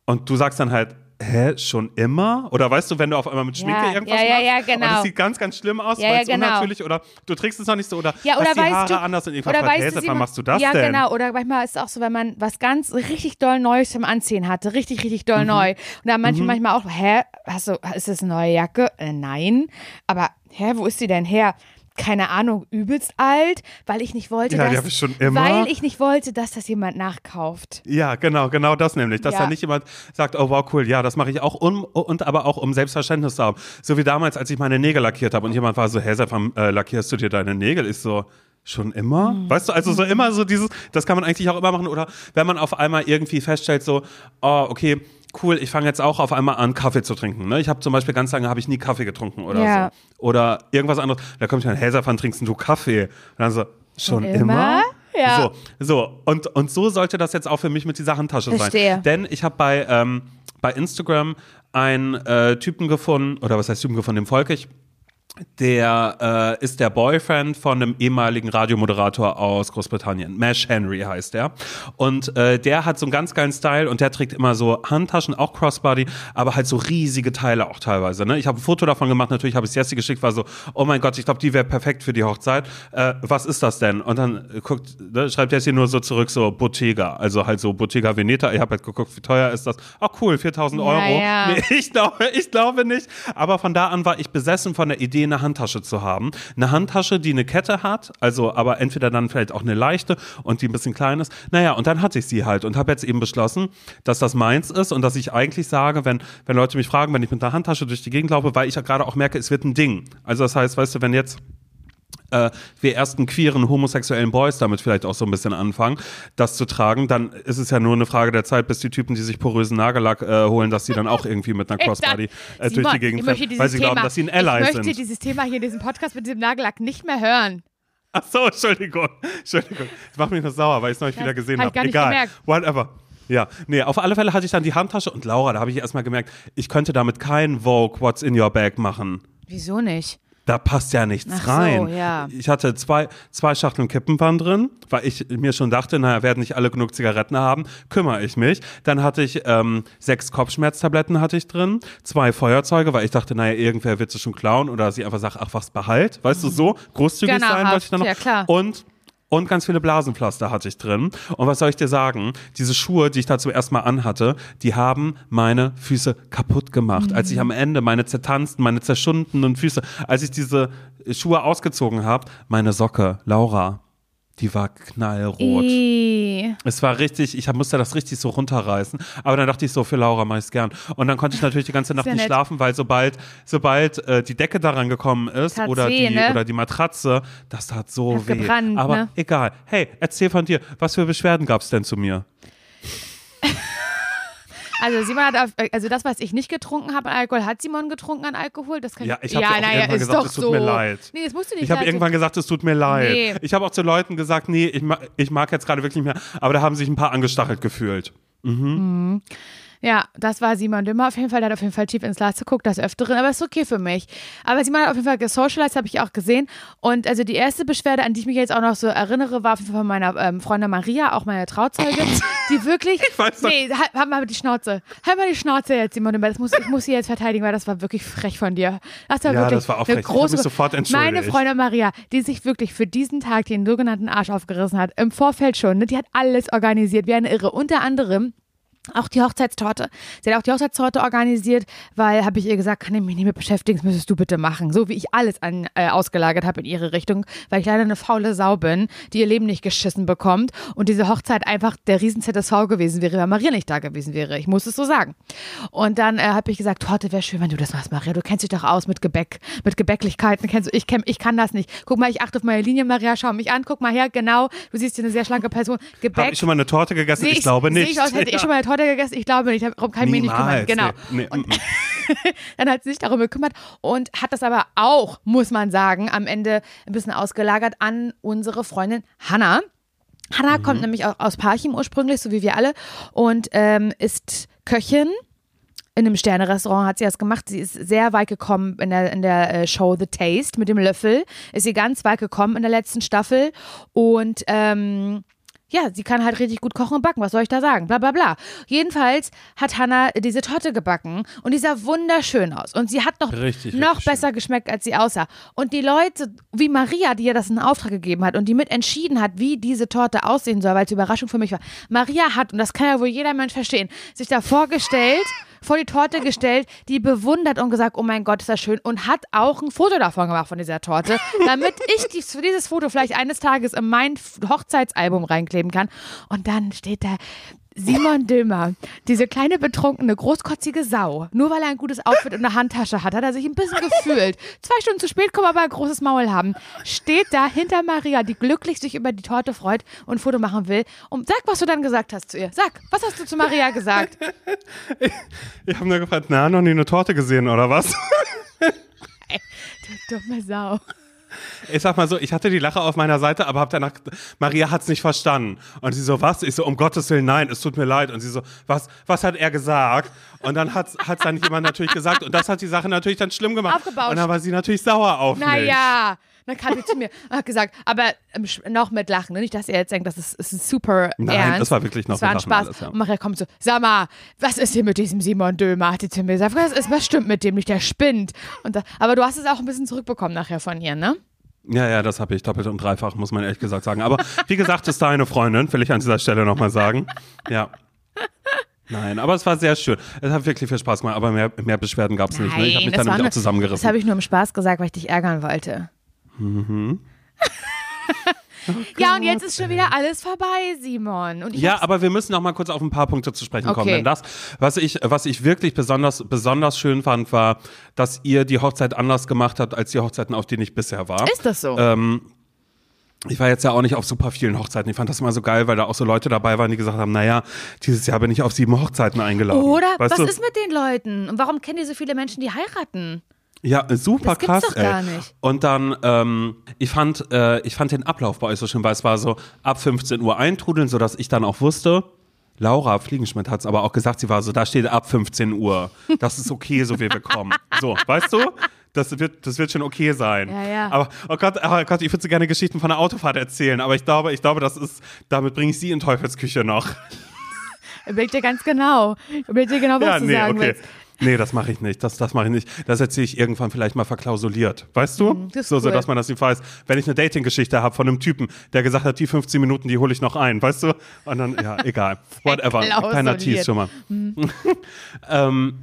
Und du sagst dann halt, hä, schon immer? Oder weißt du, wenn du auf einmal mit Schminke Ja, irgendwas ja, ja, machst ja, und genau. es sieht ganz, ganz schlimm aus, Ja, weil ja, es genau. unnatürlich oder du trägst es noch nicht so oder Ja, oder hast die Haare du, anders und irgendwann fragt, weißt du, wann machst du das ja, denn? genau. Oder manchmal ist es auch so, wenn man was ganz richtig doll Neues zum Anziehen hatte, richtig, richtig doll Mhm. neu. Und dann manche manchmal auch, hä, hast du, ist das eine neue Jacke? Äh, nein. Aber, hä, wo ist die denn her? Keine Ahnung, übelst alt, weil ich nicht wollte, Ja, dass, ich schon immer. weil ich nicht wollte, dass das jemand nachkauft. Ja, genau, genau das nämlich. Dass Ja. da nicht jemand sagt, oh wow, cool, ja, das mache ich auch um, und aber auch um Selbstverständnis zu haben. So wie damals, als ich meine Nägel lackiert habe und jemand war so, hey, seit wann äh, lackierst du dir deine Nägel? Ich so, schon immer? Mhm. Weißt du, also so immer so dieses, das kann man eigentlich auch immer machen. Oder wenn man auf einmal irgendwie feststellt, so, oh, okay, cool, ich fange jetzt auch auf einmal an, Kaffee zu trinken. Ne? Ich habe zum Beispiel ganz lange habe ich nie Kaffee getrunken oder Ja. so. Oder irgendwas anderes. Da kommt jemand, hey, seit wann trinkst du Kaffee? Und dann so, schon immer? immer? Ja. So, so, und, und so sollte das jetzt auch für mich mit dieser Handtasche Verstehe. sein. Denn ich habe bei, ähm, bei Instagram einen äh, Typen gefunden, oder was heißt Typen gefunden, dem folge ich. Der äh, ist der Boyfriend von einem ehemaligen Radiomoderator aus Großbritannien. Mash Henry heißt der. Und äh, der hat so einen ganz geilen Style und der trägt immer so Handtaschen, auch Crossbody, aber halt so riesige Teile auch teilweise. Ne? Ich habe ein Foto davon gemacht, natürlich habe ich es Jessie geschickt, war so, oh mein Gott, ich glaube, die wäre perfekt für die Hochzeit. Äh, was ist das denn? Und dann guckt, ne, schreibt Jessie nur so zurück, so Bottega, also halt so Bottega Veneta. Ich habe halt geguckt, wie teuer ist das? Ach cool, 4000 Euro. ja. Nee, ich glaube, ich glaube nicht. Aber von da an war ich besessen von der Idee, eine Handtasche zu haben. Eine Handtasche, die eine Kette hat, also aber entweder dann vielleicht auch eine leichte und die ein bisschen klein ist. Naja, und dann hatte ich sie halt und habe jetzt eben beschlossen, dass das meins ist und dass ich eigentlich sage, wenn, wenn Leute mich fragen, wenn ich mit einer Handtasche durch die Gegend laufe, weil ich ja gerade auch merke, es wird ein Ding. Also das heißt, weißt du, wenn jetzt äh, wir ersten queeren homosexuellen Boys damit vielleicht auch so ein bisschen anfangen, das zu tragen, dann ist es ja nur eine Frage der Zeit, bis die Typen, die sich porösen Nagellack äh, holen, dass sie dann auch irgendwie mit einer Crossbody äh, durch Simon, die Gegend dieses weil sie Thema, glauben, dass sie ein Ally Ich möchte sind. dieses Thema hier in diesem Podcast mit diesem Nagellack nicht mehr hören. Ach so, Entschuldigung. Entschuldigung. Das macht mich nur sauer, weil ich es noch nicht wieder gesehen hab habe. nicht Egal. gemerkt. Whatever. Ja, nee, auf alle Fälle hatte ich dann die Handtasche und Laura, da habe ich erstmal gemerkt, ich könnte damit kein Vogue What's in Your Bag machen. Wieso nicht? Da passt ja nichts Ach so, rein. ja. Ich hatte zwei, zwei Schachteln Kippenband drin, weil ich mir schon dachte, naja, werden nicht alle genug Zigaretten haben, kümmere ich mich. Dann hatte ich ähm, sechs Kopfschmerztabletten hatte ich drin, zwei Feuerzeuge, weil ich dachte, naja, irgendwer wird sie schon klauen oder sie einfach sagt, ach was, behalt. Weißt du, so großzügig sein Gönnerhaft, wollte ich dann noch. ja, klar. Und und ganz viele Blasenpflaster hatte ich drin. Und was soll ich dir sagen? Diese Schuhe, die ich da zum ersten Mal anhatte, die haben meine Füße kaputt gemacht. Als ich am Ende meine zertanzten, meine zerschundenen Füße, als ich diese Schuhe ausgezogen habe, meine Socke, Laura, die war knallrot. I. Es war richtig, ich musste das richtig so runterreißen. Aber dann dachte ich so, für Laura mache ich es gern. Und dann konnte ich natürlich die ganze Nacht ja nicht nett. schlafen, weil sobald, sobald äh, die Decke daran gekommen ist oder, weh, die, ne? oder die Matratze, das tat so Hat weh. gebrannt, Aber ne? egal. Hey, erzähl von dir, was für Beschwerden gab es denn zu mir? Also Simon hat auf, also das, was ich nicht getrunken habe an Alkohol, hat Simon getrunken an Alkohol? Das kann Ja, ich habe ja, auch naja, irgendwann gesagt, doch es tut so. mir leid. Nee, das musst du nicht Ich habe irgendwann gesagt, es tut mir leid. Nee. Ich habe auch zu Leuten gesagt, nee, ich, ma ich mag jetzt gerade wirklich nicht mehr. Aber da haben sich ein paar angestachelt gefühlt. Ja, das war Simon Dümmer auf jeden Fall. Der hat auf jeden Fall tief ins Glas geguckt, das Öfteren, aber ist okay für mich. Aber Simon hat auf jeden Fall gesocialized, habe ich auch gesehen. Und also die erste Beschwerde, an die ich mich jetzt auch noch so erinnere, war auf jeden Fall von meiner ähm, Freundin Maria, auch meine Trauzeuge, die wirklich. Ich weiß doch- Nee, halt, halt mal die Schnauze. Halt mal die Schnauze jetzt, Simon Dümmer. Das muss, ich muss sie jetzt verteidigen, weil das war wirklich frech von dir. Das war Ja, wirklich das war auch eine frech. Ich große. mich sofort entschuldigt. Meine Freundin Maria, die sich wirklich für diesen Tag den sogenannten Arsch aufgerissen hat, im Vorfeld schon, ne, die hat alles organisiert, wie eine Irre. Unter anderem Auch die Hochzeitstorte. Sie hat auch die Hochzeitstorte organisiert, weil habe ich ihr gesagt, kann ich mich nicht mehr beschäftigen, das müsstest du bitte machen. So wie ich alles an, äh, ausgelagert habe in ihre Richtung, weil ich leider eine faule Sau bin, die ihr Leben nicht geschissen bekommt und diese Hochzeit einfach der riesen ZSV gewesen wäre, wenn Maria nicht da gewesen wäre. Ich muss es so sagen. Und dann äh, habe ich gesagt, Torte wäre schön, wenn du das machst, Maria. Du kennst dich doch aus mit Gebäck, mit Gebäcklichkeiten. Kennst du, ich, kenn, ich kann das nicht. Guck mal, ich achte auf meine Linie, Maria, schau mich an, guck mal her, genau. Du siehst hier eine sehr schlanke Person. Gebäck. Habe ich schon mal eine Torte gegessen? Seh Ich, glaube nicht. Sehe ich aus, hätte ich schon mal eine Torte gegessen? Ich glaube nicht. Darum kann ich mich nicht kümmern. Genau. nee. Nee, Und mm, mm. dann hat sie sich darum gekümmert und hat das aber auch, muss man sagen, am Ende ein bisschen ausgelagert an unsere Freundin Hannah. Hannah Mhm. kommt nämlich auch aus Parchim ursprünglich, so wie wir alle, und ähm, ist Köchin. In einem Sterne-Restaurant hat sie das gemacht. Sie ist sehr weit gekommen in der, in der äh, Show The Taste mit dem Löffel. Ist sie ganz weit gekommen in der letzten Staffel. Und ähm, ja, sie kann halt richtig gut kochen und backen. Was soll ich da sagen? Bla bla bla. Jedenfalls hat Hannah diese Torte gebacken und die sah wunderschön aus. Und sie hat noch, Richtig, noch richtig besser geschmeckt, als sie aussah. Und die Leute, wie Maria, die ihr das in Auftrag gegeben hat und die mit entschieden hat, wie diese Torte aussehen soll, weil es Überraschung für mich war. Maria hat, und das kann ja wohl jeder Mensch verstehen, sich da vorgestellt, vor die Torte gestellt, die bewundert und gesagt, oh mein Gott, ist das schön und hat auch ein Foto davon gemacht von dieser Torte, damit ich dies, dieses Foto vielleicht eines Tages in mein Hochzeitsalbum reinkleben kann. Und dann steht da Simon Dömer, diese kleine betrunkene, großkotzige Sau, nur weil er ein gutes Outfit und eine Handtasche hat, hat er sich ein bisschen gefühlt. Zwei Stunden zu spät kommen, aber ein großes Maul haben. Steht da hinter Maria, die glücklich sich über die Torte freut und ein Foto machen will. Und sag, was du dann gesagt hast zu ihr. Sag, was hast du zu Maria gesagt? Ich habe nur gefragt, na, noch nie eine Torte gesehen oder was? Du dumme Sau. Ich sag mal so, ich hatte die Lache auf meiner Seite, aber hab danach, Maria hat's nicht verstanden. Und sie so, was? Ich so, um Gottes Willen, nein, es tut mir leid. Und sie so, was, was hat er gesagt? Und dann hat's, hat's dann jemand natürlich gesagt. Und das hat die Sache natürlich dann schlimm gemacht. Aufgebauscht. Und dann war sie natürlich sauer auf mich. Naja. Dann kam sie zu mir und hat gesagt, aber ähm, noch mit Lachen, ne? nicht, dass ihr jetzt denkt, das ist, ist super Nein, ernst. das war wirklich noch das war ein Spaß. alles, ja. Und Maria kommt so, sag mal, was ist hier mit diesem Simon Dömer? Hat sie zu mir gesagt, was, ist, was stimmt mit dem nicht, der spinnt. Und da, aber du hast es auch ein bisschen zurückbekommen nachher von ihr, ne? Ja, ja, das habe ich doppelt und dreifach, muss man ehrlich gesagt sagen. Aber wie gesagt, ist deine Freundin, will ich an dieser Stelle nochmal sagen. Ja. Nein, aber es war sehr schön. Es hat wirklich viel Spaß gemacht, aber mehr, mehr Beschwerden gab es nicht. Ne? Ich habe mich dann nämlich auch zusammengerissen. Das habe ich nur im Spaß gesagt, weil ich dich ärgern wollte. Mhm. ja, und jetzt ist schon wieder alles vorbei, Simon. Ja, aber wir müssen noch mal kurz auf ein paar Punkte zu sprechen kommen. Okay. Denn das, was ich, was ich wirklich besonders, besonders schön fand, war, dass ihr die Hochzeit anders gemacht habt, als die Hochzeiten, auf denen ich bisher war. ist das so? Ähm, ich war jetzt ja auch nicht auf super vielen Hochzeiten. Ich fand das immer so geil, weil da auch so Leute dabei waren, die gesagt haben, naja, dieses Jahr bin ich auf sieben Hochzeiten eingeladen. Oder? Weißt was du? ist mit den Leuten? Und warum kennen die so viele Menschen, die heiraten? Ja, super Das gibt's krass, doch ey. gar nicht. Und dann, ähm, ich fand, äh, ich fand den Ablauf bei euch so schön, weil es war so ab 15 Uhr eintrudeln, sodass ich dann auch wusste, Laura Fliegenschmidt hat es aber auch gesagt, sie war so, da steht ab 15 Uhr. Das ist okay, so wie wir kommen. So, weißt du? Das wird, das wird schon okay sein. Ja, ja. Aber, oh Gott, oh Gott, ich würde so gerne Geschichten von der Autofahrt erzählen, aber ich glaube, ich glaube, das ist, damit bringe ich sie in Teufelsküche noch. Überleg dir ganz genau. Überleg dir genau, was ja, du nee, sagen okay. willst. Nee, das mache ich nicht. Das, das mache ich nicht. Das erzähle ich irgendwann vielleicht mal verklausuliert. Weißt du? Mhm, so, so, cool. dass man das nicht weiß. Wenn ich eine Dating-Geschichte habe von einem Typen, der gesagt hat, die 15 Minuten, die hole ich noch ein. Weißt du? Und dann, ja, egal. Whatever. Kleiner Verklausuliert. Tease schon mal. ähm,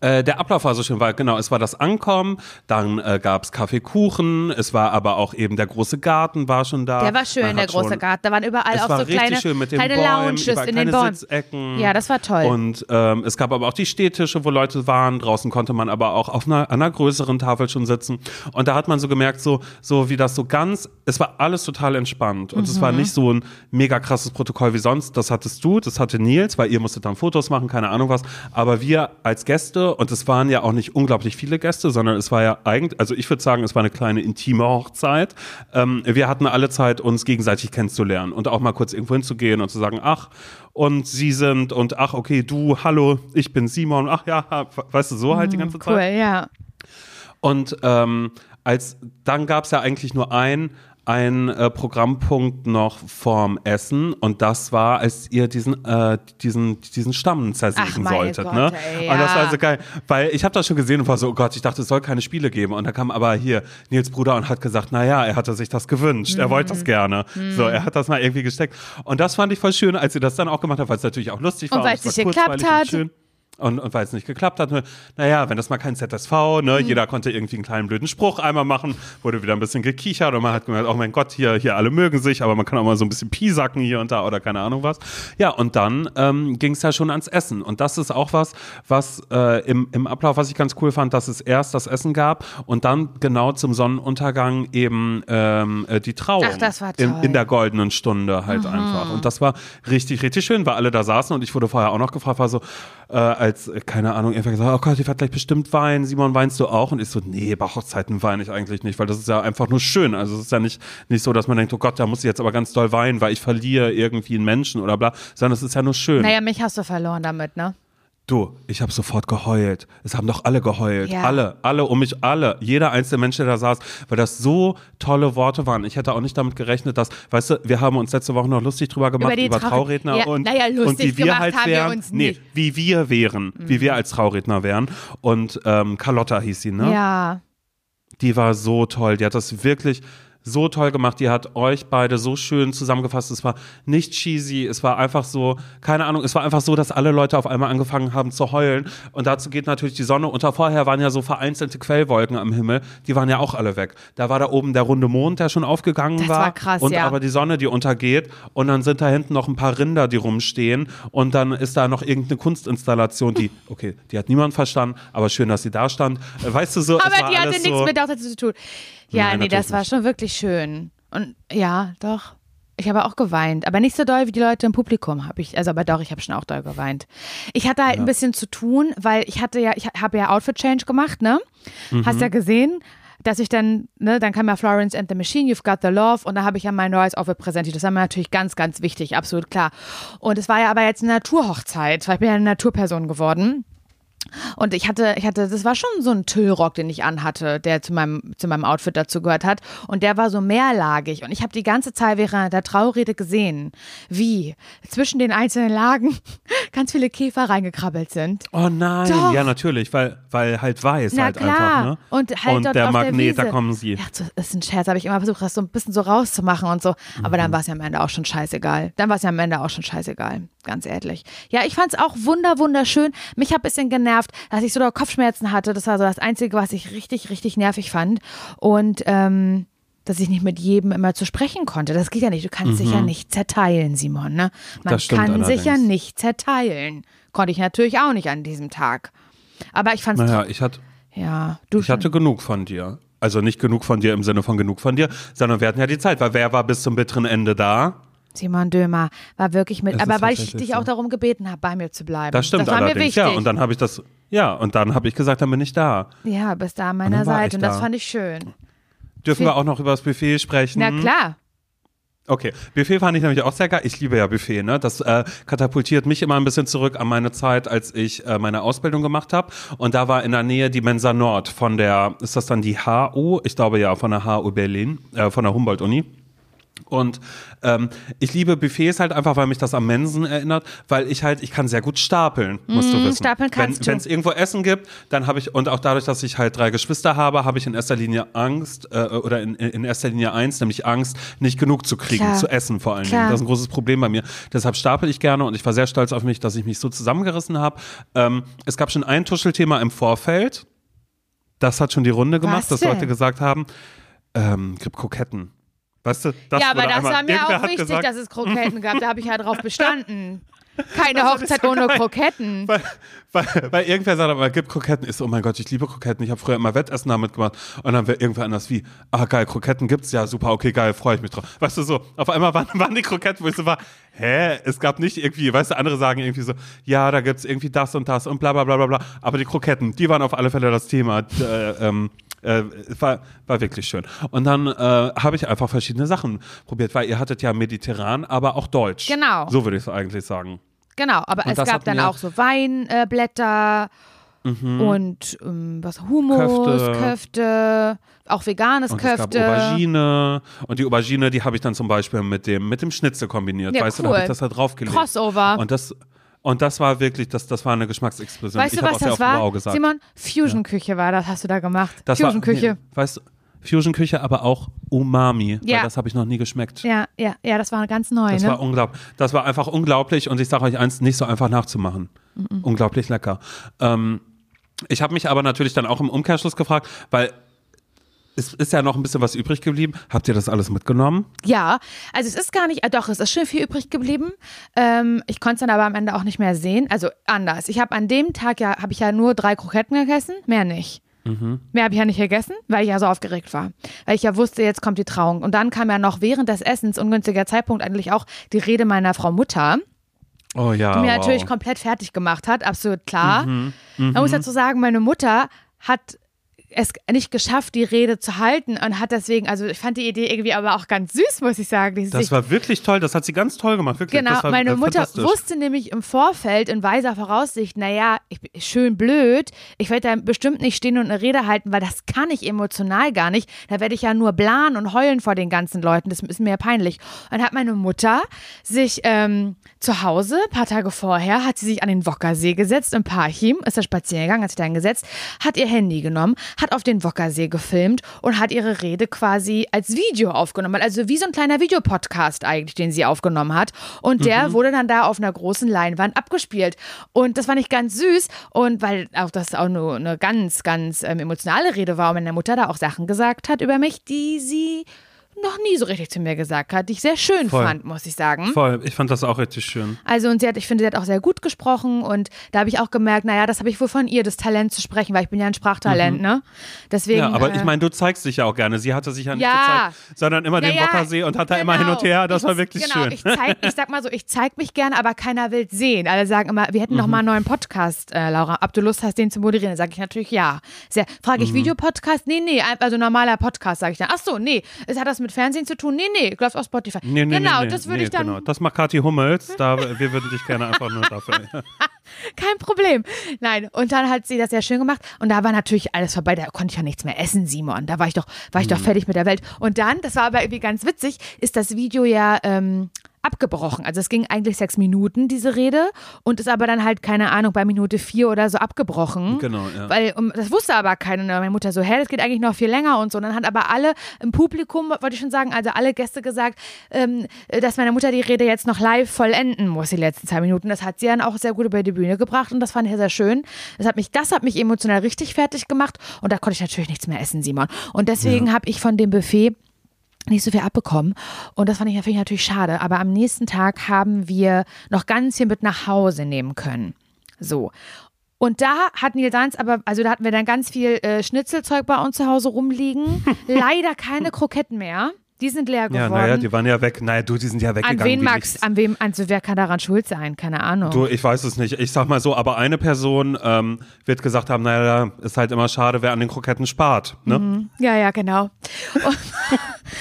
äh, der Ablauf war so schön, weil genau, es war das Ankommen, dann äh, gab es Kaffeekuchen, es war aber auch eben der große Garten war schon da. Der war schön, der große schon- Garten. Da waren überall es auch war so kleine, schön mit den kleine Bäumen, Lounges in den Bäumen. Sitzecken. Ja, das war toll. Und ähm, es gab aber auch die Stehtische, wo Leute waren. Draußen konnte man aber auch auf einer, einer größeren Tafel schon sitzen. Und da hat man so gemerkt, so, so wie das so ganz, es war alles total entspannt. Und es Mhm. war nicht so ein mega krasses Protokoll wie sonst. Das hattest du, das hatte Nils, weil ihr musstet dann Fotos machen, keine Ahnung was. Aber wir als Gäste, und es waren ja auch nicht unglaublich viele Gäste, sondern es war ja eigentlich, also ich würde sagen, es war eine kleine intime Hochzeit. Ähm, wir hatten alle Zeit, uns gegenseitig kennenzulernen und auch mal kurz irgendwo hinzugehen und zu sagen, ach, und sie sind und ach, okay, du, hallo, ich bin Simon, ach ja, weißt du, so halt die ganze Zeit. Cool, ja. Und ähm, als dann gab es ja eigentlich nur ein ein äh, Programmpunkt noch vorm Essen und das war, als ihr diesen, äh, diesen, diesen Stamm zersägen Ach, solltet. Gott, ne? ey, Und das ja. war so geil, weil ich habe das schon gesehen und war so, oh Gott, ich dachte, es soll keine Spiele geben. Und da kam aber hier Nils Bruder und hat gesagt, naja, er hatte sich das gewünscht, er wollte Mhm. das gerne. So, er hat das mal irgendwie gesteckt. Und das fand ich voll schön, als ihr das dann auch gemacht habt, weil es natürlich auch lustig Und war. weil es nicht geklappt und hat. Schön. Und, und weil es nicht geklappt hat, naja, wenn das mal kein ZSV, ne, Mhm. jeder konnte irgendwie einen kleinen blöden Spruch einmal machen, wurde wieder ein bisschen gekichert und man hat gemerkt, oh mein Gott, hier, hier alle mögen sich, aber man kann auch mal so ein bisschen piesacken hier und da oder keine Ahnung was. Ja, und dann ähm, ging es ja schon ans Essen. Und das ist auch was, was äh, im, im Ablauf, was ich ganz cool fand, dass es erst das Essen gab und dann genau zum Sonnenuntergang eben ähm, äh, die Trauung. Ach, das war in, toll. in der goldenen Stunde halt einfach. Und das war richtig, richtig schön, weil alle da saßen und ich wurde vorher auch noch gefragt, war so, äh, als, äh, keine Ahnung, irgendwer gesagt, oh Gott, ich werde gleich bestimmt weinen. Simon, weinst du auch? Und ich so, nee, bei Hochzeiten weine ich eigentlich nicht, weil das ist ja einfach nur schön. Also es ist ja nicht, nicht so, dass man denkt, oh Gott, da muss ich jetzt aber ganz doll weinen, weil ich verliere irgendwie einen Menschen oder bla, sondern es ist ja nur schön. Naja, mich hast du verloren damit, ne? Du, ich habe sofort geheult. Es haben doch alle geheult. Ja. Alle, alle um mich, alle. Jeder einzelne Mensch, der da saß, weil das so tolle Worte waren. Ich hätte auch nicht damit gerechnet, dass, weißt du, wir haben uns letzte Woche noch lustig drüber gemacht, die über, Trau- Trauredner Ja, und, lustig und wie wir halt wir wären. uns nee, wie wir wären, wie wir als Trauredner wären. Und ähm, Carlotta hieß sie, ne? Ja. Die war so toll. Die hat das wirklich so toll gemacht. Die hat euch beide so schön zusammengefasst. Es war nicht cheesy. Es war einfach so, keine Ahnung, es war einfach so, dass alle Leute auf einmal angefangen haben zu heulen. Und dazu geht natürlich die Sonne unter. Vorher waren ja so vereinzelte Quellwolken am Himmel. Die waren ja auch alle weg. Da war da oben der runde Mond, der schon aufgegangen Das war. war krass, und ja. aber die Sonne, die untergeht. Und dann sind da hinten noch ein paar Rinder, die rumstehen. Und dann ist da noch irgendeine Kunstinstallation, die, okay, die hat niemand verstanden, aber schön, dass sie da stand. Äh, Weißt du so, Aber die hatte nichts so, mit Daughter zu tun. Ja, Nein, nee, das war nicht. schon wirklich schön. Und ja, doch. Ich habe auch geweint, aber nicht so doll wie die Leute im Publikum habe ich. Also, aber doch, ich habe schon auch doll geweint. Ich hatte halt ein bisschen zu tun, weil ich hatte ja, ich habe ja Outfit Change gemacht, ne? Hast ja gesehen, dass ich dann, ne, dann kam ja Florence and the Machine, You've Got the Love und da habe ich ja mein neues Outfit präsentiert. Das war mir natürlich ganz, ganz wichtig, absolut klar. Und es war ja aber jetzt eine Naturhochzeit, weil ich bin ja eine Naturperson geworden. Und ich hatte, ich hatte, das war schon so ein Tüllrock, den ich anhatte, der zu meinem, zu meinem Outfit dazu gehört hat. Und der war so mehrlagig. Und ich habe die ganze Zeit während der Traurede gesehen, wie zwischen den einzelnen Lagen ganz viele Käfer reingekrabbelt sind. Oh nein, Doch. ja natürlich, weil, weil halt weiß Na halt klar. einfach, ne? Und halt und der auf Magnet, der da kommen sie. Ja, das ist ein Scherz, habe ich immer versucht, das so ein bisschen so rauszumachen und so. Aber Mhm. dann war es ja am Ende auch schon scheißegal. Dann war es ja am Ende auch schon scheißegal, ganz ehrlich. Ja, ich fand es auch wunder, wunderschön. Mich hat ein bisschen genervt, dass ich so da Kopfschmerzen hatte. Das war so das Einzige, was ich richtig, richtig nervig fand. Und ähm, dass ich nicht mit jedem immer zu sprechen konnte. Das geht ja nicht. Du kannst dich ja nicht zerteilen, Simon. Ne? Man Mhm. Kann sich ja allerdings. nicht zerteilen. Konnte ich natürlich auch nicht an diesem Tag. Aber ich fand es, Naja, ich hatte, ja, du ich hatte genug von dir. Also nicht genug von dir im Sinne von genug von dir, sondern wir hatten ja die Zeit, weil wer war bis zum bitteren Ende da? Simon Dömer war wirklich mit, Es aber weil ich dich auch darum gebeten habe, bei mir zu bleiben. Das stimmt das war mir allerdings. wichtig. Ja, und dann habe ich das, ja, und dann habe ich gesagt, dann bin ich da. Ja, bist da an meiner Seite und das da. fand ich schön. Dürfen Viel- wir auch noch über das Buffet sprechen? Na klar. Okay, Buffet fand ich nämlich auch sehr geil. Ich liebe ja Buffet, ne? Das äh, katapultiert mich immer ein bisschen zurück an meine Zeit, als ich äh, meine Ausbildung gemacht habe. Und da war in der Nähe die Mensa Nord von der, ist das dann die HU? Ich glaube ja, von der HU Berlin, äh, von der Humboldt-Uni. Und ähm, ich liebe Buffets halt einfach, weil mich das am Mensen erinnert, weil ich halt, ich kann sehr gut stapeln, musst du wissen. Mhm, stapeln kannst Wenn du. Wenn es irgendwo Essen gibt, dann habe ich, und auch dadurch, dass ich halt drei Geschwister habe, habe ich in erster Linie Angst, äh, oder in, in erster Linie eins, nämlich Angst, nicht genug zu kriegen, Klar. zu essen vor allen Klar. Dingen. Das ist ein großes Problem bei mir. Deshalb stapel ich gerne und ich war sehr stolz auf mich, dass ich mich so zusammengerissen habe. Ähm, es gab schon ein Tuschelthema im Vorfeld. Das hat schon die Runde gemacht, Was dass denn? Leute gesagt haben, ähm, gibt Kroketten. Weißt du, das ja, aber das einmal, war mir auch wichtig, gesagt, dass es Kroketten gab. Da habe ich ja drauf bestanden. Keine Hochzeit ohne. Kroketten. weil, weil, weil irgendwer sagt, aber gibt Kroketten. Ich so, oh mein Gott, ich liebe Kroketten. Ich habe früher immer Wettessen damit gemacht. Und dann wäre irgendwer anders wie, ah geil, Kroketten gibt's ja, super, okay, geil, freue ich mich drauf. Weißt du so, auf einmal waren, waren die Kroketten, wo ich so war, hä, es gab nicht irgendwie, weißt du, andere sagen irgendwie so, ja, da gibt's irgendwie das und das und bla bla bla bla bla. Aber die Kroketten, die waren auf alle Fälle das Thema. Äh, ähm, äh, war, war wirklich schön. Und dann äh, habe ich einfach verschiedene Sachen probiert, weil ihr hattet ja mediterran, aber auch deutsch. Genau. So würde ich es eigentlich sagen. Genau, aber Und es gab dann auch so Weinblätter und ähm, was Hummus, Köfte. Köfte, auch veganes Und es gab Köfte. Aubergine. Und die Aubergine, die habe ich dann zum Beispiel mit dem, mit dem Schnitzel kombiniert. Ja, weißt du, da habe cool. ich das da draufgelegt. Crossover. Und das, und das war wirklich, das, das war eine Geschmacksexplosion. weißt ich du, was das war? Simon, Fusion-Küche war das, hast du da gemacht. Fusion-Küche. Nee, weißt du, Fusion-Küche, aber auch Umami. Ja. Weil das habe ich noch nie geschmeckt. Ja, ja, ja, das war ganz neu, Das ne? war unglaublich. Das war einfach unglaublich und ich sage euch eins, nicht so einfach nachzumachen. Unglaublich lecker. Ähm, ich habe mich aber natürlich dann auch im Umkehrschluss gefragt, weil es ist ja noch ein bisschen was übrig geblieben. Habt ihr das alles mitgenommen? Ja, also es ist gar nicht, äh, doch, es ist schön viel übrig geblieben. Ähm, ich konnte es dann aber am Ende auch nicht mehr sehen. Also anders. Ich habe an dem Tag ja, habe ich ja nur drei Kroketten gegessen, mehr nicht. Mehr habe ich ja nicht gegessen, weil ich ja so aufgeregt war. Weil ich ja wusste, jetzt kommt die Trauung. Und dann kam ja noch während des Essens, ungünstiger Zeitpunkt eigentlich auch, die Rede meiner Frau Mutter, Oh ja. die mir wow. natürlich komplett fertig gemacht hat, absolut klar. Mhm, Man muss dazu sagen, meine Mutter hat es nicht geschafft, die Rede zu halten und hat deswegen, also ich fand die Idee irgendwie aber auch ganz süß, muss ich sagen. Die Das war wirklich toll. Das hat sie ganz toll gemacht. Wirklich. Genau, war, meine äh, Mutter wusste nämlich im Vorfeld in weiser Voraussicht, naja, ich bin schön blöd, ich werde da bestimmt nicht stehen und eine Rede halten, weil das kann ich emotional gar nicht. Da werde ich ja nur blahen und heulen vor den ganzen Leuten, das ist mir ja peinlich. Und dann hat meine Mutter sich ähm, zu Hause, ein paar Tage vorher, hat sie sich an den Wockersee gesetzt, im Parchim, ist da spazieren gegangen, hat sich da hingesetzt, hat ihr Handy genommen, hat auf den Wockersee gefilmt und hat ihre Rede quasi als Video aufgenommen. Also wie so ein kleiner Videopodcast eigentlich, den sie aufgenommen hat. Und der wurde dann da auf einer großen Leinwand abgespielt. Und das fand ich ganz süß. Und weil auch das auch nur eine ganz, ganz ähm, emotionale Rede war und meine Mutter da auch Sachen gesagt hat über mich, die sie noch nie so richtig zu mir gesagt hat, die ich sehr schön Voll. fand, muss ich sagen. Voll. Ich fand das auch richtig schön. Also und sie hat, ich finde, sie hat auch sehr gut gesprochen und da habe ich auch gemerkt, naja, das habe ich wohl von ihr, das Talent zu sprechen, weil ich bin ja ein Sprachtalent, ne? Deswegen. Mhm. Ja, aber äh, ich meine, du zeigst dich ja auch gerne. Sie hatte sich ja nicht Ja. gezeigt, sondern immer den ja, und hat da immer hin und her. Das Ich- war wirklich genau, schön. Ich, zeig, ich sag mal so, ich zeig mich gerne, aber keiner will sehen. Alle sagen immer, wir hätten noch Mhm. mal einen neuen Podcast, äh, Laura. Ob du Lust hast, den zu moderieren? Sage ich natürlich ja. Sehr, frage Mhm. ich Videopodcast? Nee, nee, also normaler Podcast, sage ich dann. Ach so, nee. Es hat das mit Fernsehen zu tun? Nee, nee, läuft auf Spotify. Nee, nee, genau, nee, das würde nee, ich dann. Genau. Das macht Kathi Hummels. Da, wir würden dich gerne einfach nur dafür. Kein Problem. Nein, und dann hat sie das sehr schön gemacht und da war natürlich alles vorbei. Da konnte ich ja nichts mehr essen, Simon. Da war ich doch, war ich Mhm. doch fertig mit der Welt. Und dann, das war aber irgendwie ganz witzig, ist das Video ja ähm, abgebrochen. Also es ging eigentlich sechs Minuten, diese Rede, und ist aber dann halt, keine Ahnung, bei Minute vier oder so abgebrochen. Genau, ja. Weil, um, das wusste aber keiner. Und meine Mutter so, hä, das geht eigentlich noch viel länger und so. Und dann hat aber alle im Publikum, wollte ich schon sagen, also alle Gäste gesagt, ähm, dass meine Mutter die Rede jetzt noch live vollenden muss, die letzten zwei Minuten. Das hat sie dann auch sehr gut über die Bühne gebracht und das fand ich sehr schön. Das hat mich, das hat mich emotional richtig fertig gemacht und da konnte ich natürlich nichts mehr essen, Simon. Und deswegen habe ich von dem Buffet nicht so viel abbekommen. Und das fand ich natürlich, natürlich schade. Aber am nächsten Tag haben wir noch ganz viel mit nach Hause nehmen können. So. Und da hat Nils Sanz aber, also da hatten wir dann ganz viel äh, Schnitzelzeug bei uns zu Hause rumliegen. Leider keine Kroketten mehr. Die sind leer Ja, geworden. naja, die waren ja weg. Naja, du, die sind ja weggegangen. an wen magst, an wem, also wer kann daran schuld sein? Keine Ahnung. Du, ich weiß es nicht. Ich sag mal so, aber eine Person ähm, wird gesagt haben, naja, ist halt immer schade, wer an den Kroketten spart. Ne? Mhm. Ja, ja, genau.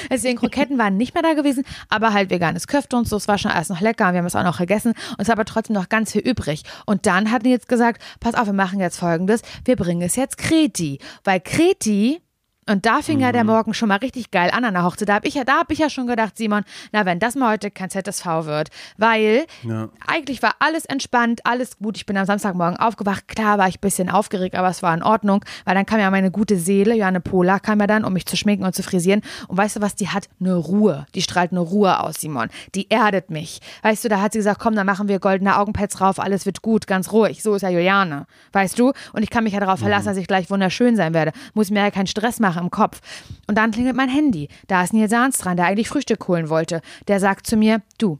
Deswegen Kroketten waren nicht mehr da gewesen, aber halt veganes Köfte und so. Es war schon alles noch lecker. Wir haben es auch noch gegessen und es war aber trotzdem noch ganz viel übrig. Und dann hatten die jetzt gesagt, pass auf, wir machen jetzt folgendes. Wir bringen es jetzt Kreti. Weil Kreti und da fing ja der Morgen schon mal richtig geil an an der Hochzeit. Da habe ich, ja, da hab ich ja schon gedacht, Simon, na, wenn das mal heute kein ZSV wird. Weil Ja. eigentlich war alles entspannt, alles gut. Ich bin am Samstagmorgen aufgewacht. Klar war ich ein bisschen aufgeregt, aber es war in Ordnung, weil dann kam ja meine gute Seele, Johanne Pola, kam ja dann, um mich zu schminken und zu frisieren. Und weißt du was, die hat eine Ruhe. Die strahlt eine Ruhe aus, Simon. Die erdet mich. Weißt du, da hat sie gesagt, komm, dann machen wir goldene Augenpads drauf, alles wird gut, ganz ruhig. So ist ja Juliane. Weißt du? Und ich kann mich ja darauf verlassen, dass ich gleich wunderschön sein werde. Muss mir ja keinen Stress machen im Kopf. Und dann klingelt mein Handy. Da ist Nils Sahns dran, der eigentlich Frühstück holen wollte. Der sagt zu mir, du,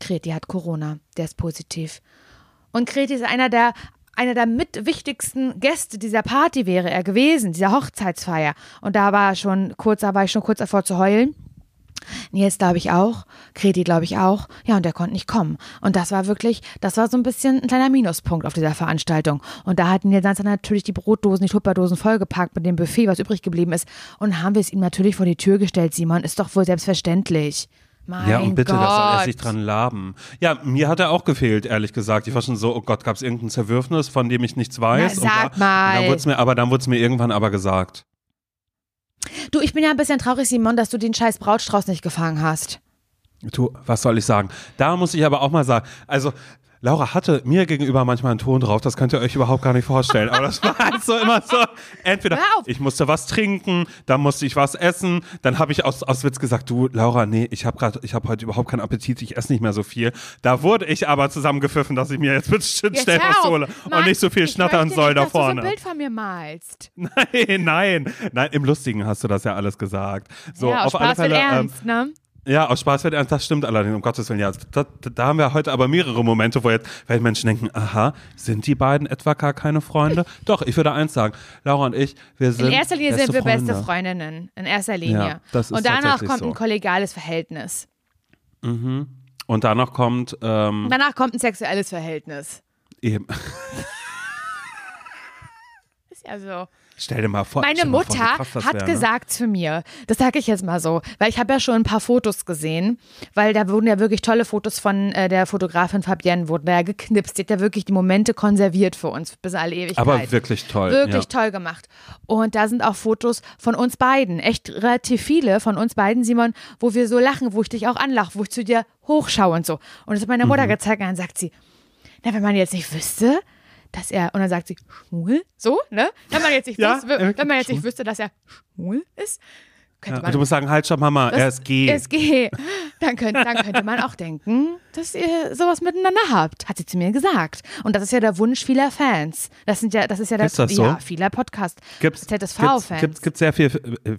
Kreti hat Corona, der ist positiv. Und Kreti ist einer der einer der mitwichtigsten Gäste dieser Party wäre er gewesen, dieser Hochzeitsfeier. Und da war schon kurz, da war ich schon kurz davor zu heulen. Nils glaube ich auch, Kreti glaube ich auch. Ja, und der konnte nicht kommen. Und das war wirklich, das war so ein bisschen ein kleiner Minuspunkt auf dieser Veranstaltung. Und da hatten Nils dann natürlich die Brotdosen, die Tupperdosen vollgepackt mit dem Buffet, was übrig geblieben ist. Und haben wir es ihm natürlich vor die Tür gestellt, Simon. Ist doch wohl selbstverständlich. Mein ja, und bitte, Gott. das soll er sich dran laben. Ja, mir hat er auch gefehlt, ehrlich gesagt. Ich war schon so, oh Gott, gab es irgendein Zerwürfnis, von dem ich nichts weiß? Na, Und sag da- mal. Dann mir, aber dann wurde es mir irgendwann aber gesagt. Du, ich bin ja ein bisschen traurig, Simon, dass du den scheiß Brautstrauß nicht gefangen hast. Du, was soll ich sagen? Da muss ich aber auch mal sagen, also Laura hatte mir gegenüber manchmal einen Ton drauf, das könnt ihr euch überhaupt gar nicht vorstellen. Aber das war halt so immer so, entweder ich musste was trinken, dann musste ich was essen, dann habe ich aus, aus Witz gesagt, du Laura, nee, ich habe gerade, ich habe heute überhaupt keinen Appetit, ich esse nicht mehr so viel. Da wurde ich aber zusammengepfiffen, dass ich mir jetzt bitte schnell was hole und nicht so viel schnattern soll nicht, da dass Du so vorne. ein Bild von mir malst. Nein, nein, nein, im Lustigen hast du das ja alles gesagt. So, ja, auf alle Spaß wird Fälle, ähm, ernst, ne? Ja, aus Spaß wird ernst, das stimmt allerdings, um Gottes Willen. Ja, da, da haben wir heute aber mehrere Momente, wo jetzt weil Menschen denken, aha, sind die beiden etwa gar keine Freunde? Doch, ich würde eins sagen, Laura und ich, wir sind In erster Linie sind wir Freunde. beste Freundinnen. In erster Linie. Ja, das ist Und danach kommt so. ein kollegiales Verhältnis. Und danach kommt ähm, Danach kommt ein sexuelles Verhältnis. eben, Ist ja so. Stell dir mal vor. Meine mal vor, Mutter krass hat wär, ne? gesagt zu mir, das sage ich jetzt mal so, weil ich habe ja schon ein paar Fotos gesehen, weil da wurden ja wirklich tolle Fotos von äh, der Fotografin Fabienne, wurden da ja geknipst. Die hat ja wirklich die Momente konserviert für uns bis alle Ewigkeit. Aber wirklich toll. Wirklich ja. toll gemacht. Und da sind auch Fotos von uns beiden, echt relativ viele von uns beiden, Simon, wo wir so lachen, wo ich dich auch anlache, wo ich zu dir hochschaue und so. Und das hat meine Mhm. Mutter gezeigt und dann sagt sie, na, wenn man jetzt nicht wüsste, dass er, und dann sagt sie, schwul, so, ne? Wenn man jetzt nicht, Ja, wüsste, wenn man jetzt nicht wüsste, dass er schwul ist, könnte Ja, man du musst sagen, halt, stopp, Mama, er ist G. SG. Dann könnte, dann könnte man auch denken, dass ihr sowas miteinander habt, hat sie zu mir gesagt. Und das ist ja der Wunsch vieler Fans. Das sind ja, das ist ja der, Ist das so? ja, vieler Podcast. Gibt's, ZSV-Fans. gibt's, gibt's sehr viel,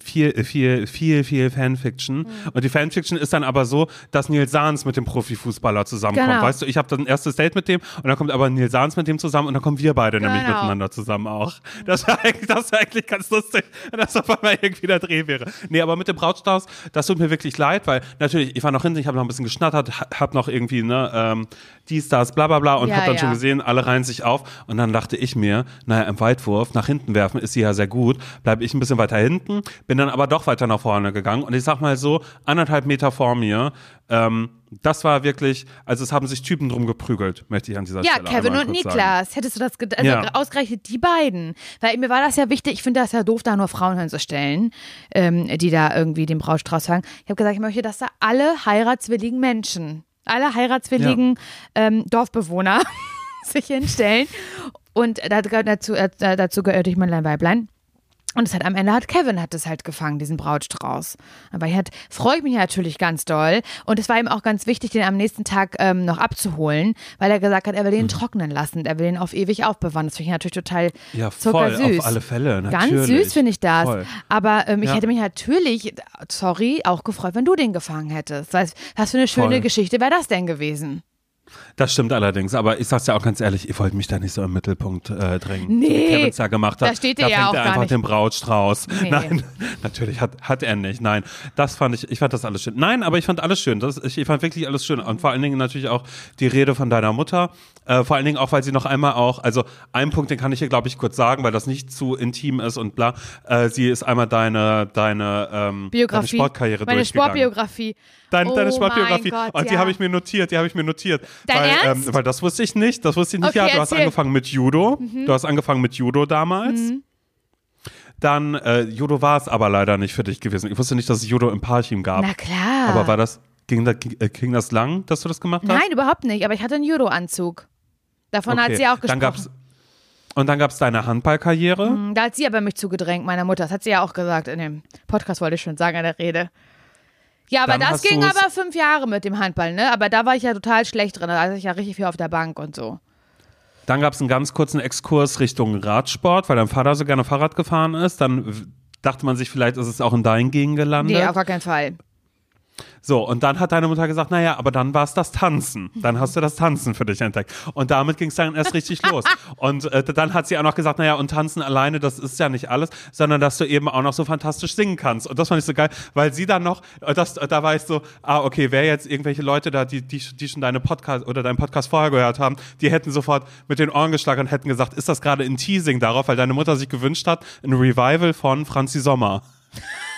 viel, viel, viel, viel Fanfiction. Mhm. Und die Fanfiction ist dann aber so, dass Nils Sahns mit dem Profifußballer zusammenkommt. Genau. Weißt du, ich habe dann ein erstes Date mit dem und dann kommt aber Nils Sahns mit dem zusammen und dann kommen wir beide nämlich Genau. miteinander zusammen auch. Das war eigentlich, das war eigentlich ganz lustig, wenn das auf einmal irgendwie der Dreh wäre. Nee, aber mit dem Brautstrauß, das tut mir wirklich leid, weil natürlich, ich war noch hinten, ich habe noch ein bisschen geschnattert, ha- hab noch irgendwie, ne, ähm, dies, das, bla bla bla und Ja, hab dann ja. schon gesehen, alle reihen sich auf und dann dachte ich mir, naja, im Weitwurf nach hinten werfen ist sie ja sehr gut, bleibe ich ein bisschen weiter hinten, bin dann aber doch weiter nach vorne gegangen und ich sag mal so, anderthalb Meter vor mir, ähm, das war wirklich, also es haben sich Typen drum geprügelt, möchte ich an dieser Ja, Stelle Kevin und Niklas. Sagen. Hättest du das, ged- also Ja. ausgerechnet die beiden. Weil mir war das ja wichtig, ich finde das ja doof, da nur Frauen hinzustellen, ähm, die da irgendwie den Brautstrauß tragen. Ich habe gesagt, ich möchte, dass da alle heiratswilligen Menschen, alle heiratswilligen ähm, Dorfbewohner sich hinstellen. Und da, dazu, äh, dazu gehörte ich mein Weiblein. Und es hat am Ende hat Kevin hat es halt gefangen, diesen Brautstrauß. Aber er hat, freue ich mich natürlich ganz doll. Und es war ihm auch ganz wichtig, den am nächsten Tag ähm, noch abzuholen, weil er gesagt hat, er will den trocknen lassen. Er will den auf ewig aufbewahren. Das finde ich natürlich total Mhm. Ja, voll, zuckersüß. auf alle Fälle, Ganz natürlich. süß finde ich das. Voll. Aber ähm, ich Ja. hätte mich natürlich, sorry, auch gefreut, wenn du den gefangen hättest. Was, was für eine schöne Voll. Geschichte wäre das denn gewesen? Das stimmt allerdings, aber ich sag's ja auch ganz ehrlich, ihr wollt mich da nicht so im Mittelpunkt äh, drängen. Nee, Wie Kevin's ja gemacht hat. da steht da ihr ja auch er einfach nicht. den Brautstrauß. Nee. Nein, natürlich hat, hat er nicht. Nein, das fand ich, ich fand das alles schön. Nein, aber ich fand alles schön. Das, ich, ich fand wirklich alles schön. Und vor allen Dingen natürlich auch die Rede von deiner Mutter. Äh, vor allen Dingen auch, weil sie noch einmal auch, also einen Punkt, den kann ich hier, glaube ich, kurz sagen, weil das nicht zu intim ist und bla. Äh, sie ist einmal deine, deine, ähm, Biografie. deine Sportkarriere Meine durchgegangen. Sportbiografie. Dein, oh deine Sportbiografie. Gott, und die ja. habe ich mir notiert, die habe ich mir notiert. Dein weil, Ernst? Ähm, weil das wusste ich nicht, das wusste ich nicht. Okay, ja, du hast erzähl. Mhm. angefangen mit Judo. Du hast angefangen mit Judo damals. Dann, äh, Judo war es aber leider nicht für dich gewesen. Ich wusste nicht, dass es Judo im Parchim gab. Na klar. Aber war das, ging, da, äh, ging das lang, dass du das gemacht hast? Nein, überhaupt nicht. Aber ich hatte einen Judo-Anzug. Davon hat Okay. sie auch Dann gesprochen. gab's, und dann gab es deine Handballkarriere. Hm, Da hat sie aber mich zugedrängt, meiner Mutter. Das hat sie ja auch gesagt in dem Podcast, wollte ich schon sagen, in der Rede. Ja, aber Dann das ging aber fünf Jahre mit dem Handball, ne? Aber da war ich ja total schlecht drin. Da saß ich ja richtig viel auf der Bank und so. Dann gab es einen ganz kurzen Exkurs Richtung Radsport, weil dein Vater so gerne Fahrrad gefahren ist. Dann dachte man sich, vielleicht ist es auch in deinen Gegend gelandet. Nee, auf gar keinen Fall. So, und dann hat deine Mutter gesagt, naja, aber dann war es das Tanzen. Dann hast du das Tanzen für dich entdeckt. Und damit ging es dann erst richtig los. Und äh, dann hat sie auch noch gesagt, naja, und Tanzen alleine, das ist ja nicht alles, sondern dass du eben auch noch so fantastisch singen kannst. Und das fand ich so geil, weil sie dann noch, äh, das, da war ich so, ah, okay, wer jetzt irgendwelche Leute da, die, die, die schon deine Podcast oder deinen Podcast vorher gehört haben, die hätten sofort mit den Ohren geschlagen und hätten gesagt, ist das gerade ein Teasing darauf, weil deine Mutter sich gewünscht hat, ein Revival von Franzi Sommer.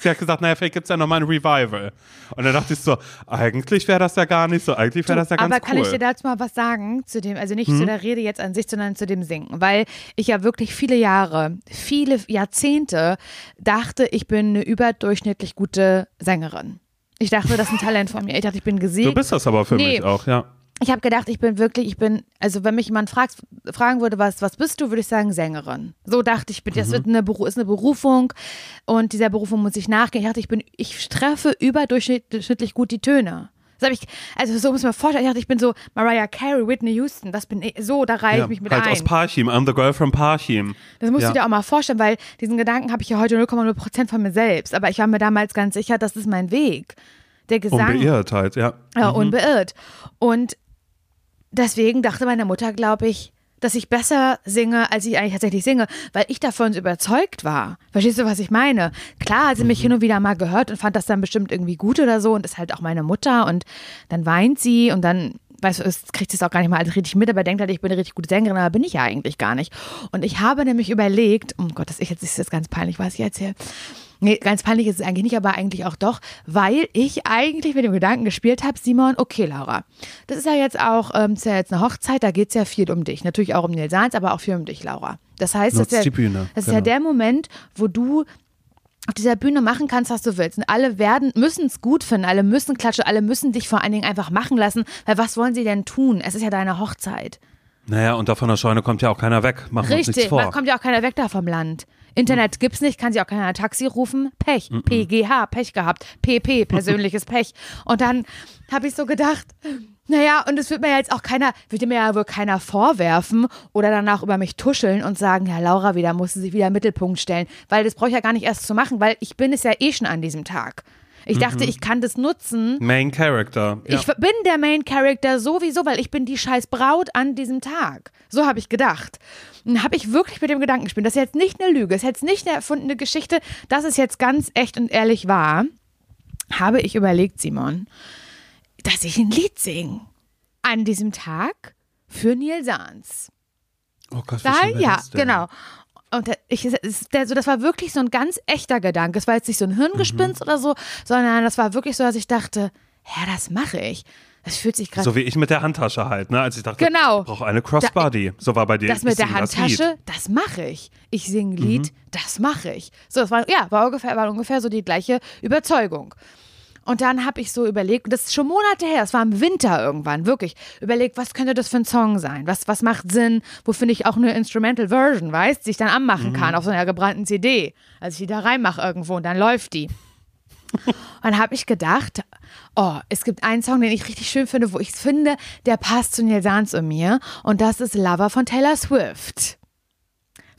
Sie hat gesagt, naja, vielleicht gibt es ja nochmal ein Revival. Und dann dachte ich so, eigentlich wäre das ja gar nicht so, eigentlich wäre das ja ganz Aber cool. kann ich dir dazu mal was sagen? Zu dem, also nicht zu der Rede jetzt an sich, sondern zu dem Singen. Weil ich ja wirklich viele Jahre, viele Jahrzehnte dachte, ich bin eine überdurchschnittlich gute Sängerin. Ich dachte, das ist ein Talent von mir. Ich dachte, ich bin gesegnet. du bist das aber für Nee. mich auch, ja. Ich habe gedacht, ich bin wirklich, ich bin, also wenn mich jemand fragt, fragen würde, was, was bist du, würde ich sagen Sängerin. So dachte ich, das wird eine, Beru- ist eine Berufung und dieser Berufung muss ich nachgehen. Ich dachte, ich bin, ich treffe überdurchschnittlich gut die Töne. Das ich, also so muss man vorstellen. Ich dachte, ich bin so Mariah Carey, Whitney Houston. Das bin ich, so, da reihe ja. ich mich mit halt ein. aus Parchim, I'm the girl from Parchim. Das musst Ja. du dir auch mal vorstellen, weil diesen Gedanken habe ich ja heute 0,0 Prozent von mir selbst. Aber ich war mir damals ganz sicher, das ist mein Weg. Der Gesang. Unbeirrt halt, ja. Ja, unbeirrt. Und deswegen dachte meine Mutter, glaube ich, dass ich besser singe, als ich eigentlich tatsächlich singe, weil ich davon so überzeugt war. Verstehst du, was ich meine? Klar hat sie mich hin und wieder mal gehört und fand das dann bestimmt irgendwie gut oder so und ist halt auch meine Mutter und dann weint sie und dann weißt du, es kriegt es auch gar nicht mal alles richtig mit, aber denkt halt, ich bin eine richtig gute Sängerin, aber bin ich ja eigentlich gar nicht. Und ich habe nämlich überlegt, oh Gott, das ich jetzt ist das ganz peinlich, was ich erzähle. Nee, ganz peinlich ist es eigentlich nicht, aber eigentlich auch doch, weil ich eigentlich mit dem Gedanken gespielt habe, Simon, okay, Laura, das ist ja jetzt auch, ähm, das ist ja jetzt eine Hochzeit, da geht es ja viel um dich. Natürlich auch um Nils Sahns, aber auch viel um dich, Laura. Das heißt, das Nutzt ist, ja, das ist ja genau. der Moment, wo du auf dieser Bühne machen kannst, was du willst. Und alle werden, müssen es gut finden, alle müssen klatschen, alle müssen dich vor allen Dingen einfach machen lassen, weil was wollen sie denn tun? Es ist ja deine Hochzeit. Naja, und da von der Scheune kommt ja auch keiner weg. Machen wir uns nichts Richtig, vor. da kommt ja auch keiner weg da vom Land. Internet gibt's nicht, kann sich auch keiner ein Taxi rufen. Pech. PGH, Pech gehabt. PP, persönliches Pech. Und dann habe ich so gedacht, naja, und es wird mir jetzt auch keiner, wird mir ja wohl keiner vorwerfen oder danach über mich tuscheln und sagen, ja, Laura wieder musste sich wieder im Mittelpunkt stellen. Weil das brauche ich ja gar nicht erst zu machen, weil ich bin es ja eh schon an diesem Tag. Ich dachte, ich kann das nutzen, Main Character. Ja. ich bin der Main Character sowieso, weil ich bin die scheiß Braut an diesem Tag. So habe ich gedacht. Und habe ich wirklich mit dem Gedanken gespielt. Das ist jetzt nicht eine Lüge, das ist jetzt nicht eine erfundene Geschichte, das ist jetzt ganz echt und ehrlich wahr. Habe ich überlegt, Simon, dass ich ein Lied singe an diesem Tag für Neil Sahns. oh Gott, wie Da, ja, genau. Und der- ich, der, so, das war wirklich so ein ganz echter Gedanke. Es war jetzt nicht so ein Mhm. Hirngespinst oder so, sondern das war wirklich so, dass ich dachte, ja, das mache ich. Das fühlt sich gerade So wie ich mit der Handtasche halt, ne? Als ich dachte, Genau. ich brauche eine Crossbody. so war bei dir. das mit der singe das. Mhm. Handtasche, das, mache ich. Ich singe ein Lied, das mache ich. So, das war, ja, war ungefähr, war ungefähr so die gleiche Überzeugung. Und dann habe ich so überlegt, und das ist schon Monate her, es war im Winter irgendwann, wirklich, überlegt, was könnte das für ein Song sein? Was, was macht Sinn? Wo finde ich auch eine Instrumental Version, weißt, die ich dann anmachen kann auf so einer gebrannten CD. Als ich die da reinmache irgendwo und dann läuft die. Und dann habe ich gedacht, oh, es gibt einen Song, den ich richtig schön finde, wo ich finde, der passt zu Neil Sahns und mir. Und das ist Lover von Taylor Swift.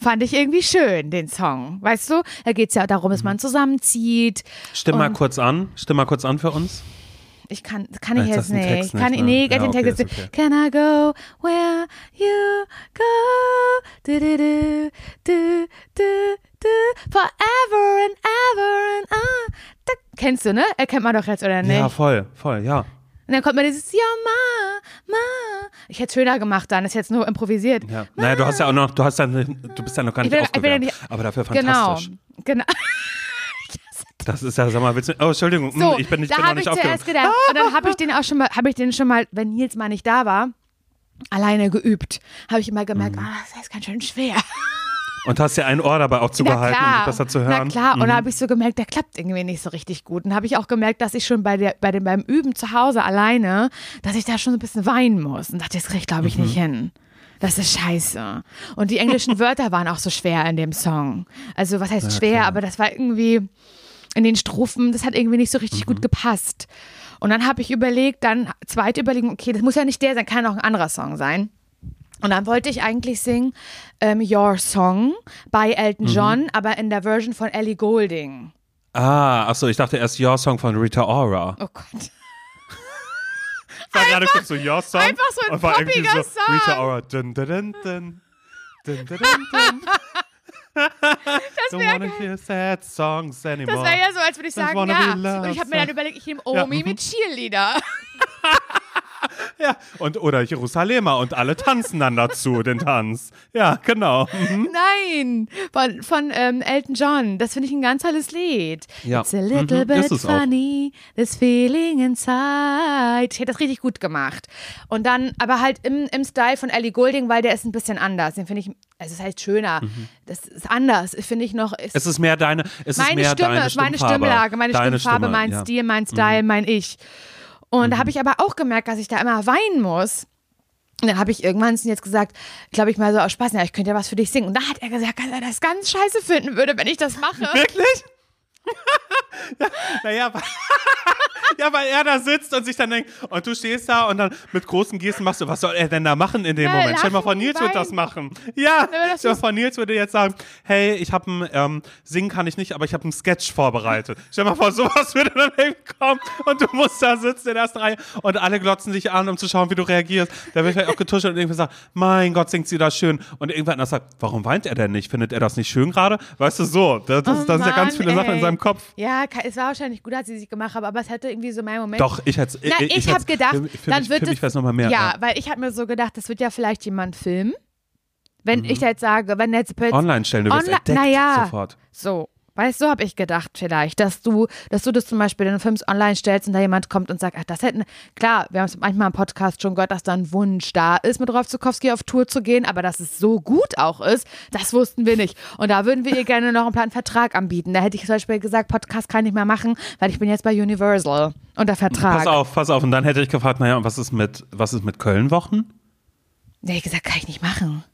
Fand ich irgendwie schön, den Song. Weißt du, da geht es ja darum, dass man zusammenzieht. Stimm mal kurz an. Stimm mal kurz an für uns. Ich kann, kann ich Ist jetzt nicht. Text kann nicht, ich, ne? nee, Ja, den okay, Text okay. Can I go where you go? Du, du, du, du, du, du, forever and ever and ah. Da, kennst du, ne? Erkennt man doch jetzt, oder nicht? Ja, voll, voll, ja. Und dann kommt mir dieses Ja, Ma, Ma. Ich hätte es schöner gemacht dann, ist jetzt nur improvisiert. ja. Naja, du hast ja auch noch, du hast ja, du bist ja noch gar Ich nicht ich ja aufgewärmt. nicht- aber dafür Genau, fantastisch. genau. Das ist ja, sag mal, willst du, oh, Entschuldigung, So, hm, ich bin, ich da bin noch habe ich nicht zuerst aufgewärmt. gedacht. Und dann habe ich den auch schon mal, habe ich den schon mal, wenn Nils mal nicht da war, alleine geübt. Habe ich immer gemerkt, Mhm. ah, das ist ganz schön schwer. Und hast ja ein Ohr dabei auch zugehalten, um besser zu hören. Na klar, und Mhm. da habe ich so gemerkt, der klappt irgendwie nicht so richtig gut. Und habe ich auch gemerkt, dass ich schon bei, der, bei dem, beim Üben zu Hause alleine, dass ich da schon so ein bisschen weinen muss. Und dachte, das kriege ich, glaube ich, nicht Mhm. hin. Das ist scheiße. Und die englischen Wörter waren auch so schwer in dem Song. Also, was heißt schwer, aber das war irgendwie in den Strophen, das hat irgendwie nicht so richtig Mhm. gut gepasst. Und dann habe ich überlegt, dann zweite Überlegung, okay, das muss ja nicht der sein, kann auch ein anderer Song sein. Und dann wollte ich eigentlich singen ähm, Your Song bei Elton Mhm. John, aber in der Version von Ellie Goulding. Ah, achso, ich dachte erst Your Song von Rita Ora. Oh Gott. war gerade kurz so Your Song. einfach so ein und war irgendwie poppiger so Song. Rita Ora. Dun, dun, dun, dun. Dun, dun, dun, dun. Das wäre wär ja so, als würde ich sagen, ja. Und ich habe mir dann überlegt, ich nehme Ja, Omi mhm. mit Cheerleader. Ja, und oder Jerusalemer und alle tanzen dann dazu, den Tanz. Ja, genau. Mhm. Nein, von, von ähm, Elton John. Das finde ich ein ganz tolles Lied. Ja. It's a little Mhm, bit ist es auch. funny, this feeling inside. Ich hätte das richtig gut gemacht. Und dann, aber halt im, im Style von Ellie Goulding, weil der ist ein bisschen anders. Den finde ich, also es heißt schöner. Das ist anders, finde ich noch. Ist Mhm. Es ist mehr deine, es ist meine mehr Stimme, deine ist meine Stimmfarbe. Stimmlage, meine Deine Stimmfarbe, Stimme, mein ja. Mhm. Stil, mein Style, mein Ich. Und da habe ich aber auch gemerkt, dass ich da immer weinen muss. Und dann habe ich irgendwann jetzt gesagt, glaube ich mal so aus Spaß, ja, ich könnte ja was für dich singen. Und da hat er gesagt, dass er das ganz scheiße finden würde, wenn ich das mache. Wirklich? naja, ja, weil er da sitzt und sich dann denkt, und du stehst da und dann mit großen Gesten machst du, was soll er denn da machen in dem Ja, Moment? Stell mal vor, Nils wird das machen. Ja, stell mal ist- vor, Nils würde jetzt sagen, hey, ich habe ein, ähm, singen kann ich nicht, aber ich habe einen Sketch vorbereitet. Stell mal vor, sowas würde dann hinkommen und du musst da sitzen in der ersten Reihe und alle glotzen dich an, um zu schauen, wie du reagierst. Da wird vielleicht auch getuschelt und irgendwer sagt, mein Gott, singt sie da schön. Und irgendwer anders sagt, warum weint er denn nicht? Findet er das nicht schön gerade? Weißt du, so. Das, das, Oh das sind ja ganz Mann, viele Sachen in ey. Seinem Kopf. Ja, es war wahrscheinlich gut, dass sie sich gemacht haben, aber es hätte irgendwie so mein Moment. Doch, ich hätte Na, ich, habe gedacht, für, für dann mich, wird für es. mich wäre es nochmal mehr. ja, weil ich habe mir so gedacht, das wird ja vielleicht jemand filmen. Wenn ich jetzt sage, wenn jetzt plötzlich. Online stellen, du wirst Online- entdeckt naja. sofort. So. Weißt du, so habe ich gedacht vielleicht, dass du, dass du das zum Beispiel in Films online stellst und da jemand kommt und sagt, ach, das hätten, klar, wir haben es manchmal im Podcast schon gehört, dass da ein Wunsch da ist, mit Rolf Zukowski auf Tour zu gehen, aber dass es so gut auch ist, das wussten wir nicht. Und da würden wir ihr gerne noch einen kleinen Vertrag anbieten. Da hätte ich zum Beispiel gesagt, Podcast kann ich mehr machen, weil ich bin jetzt bei Universal unter Vertrag. Pass auf, pass auf. Und dann hätte ich gefragt, naja, und was ist mit, was ist mit Köln-Wochen? Da hätte ich gesagt, kann ich nicht machen.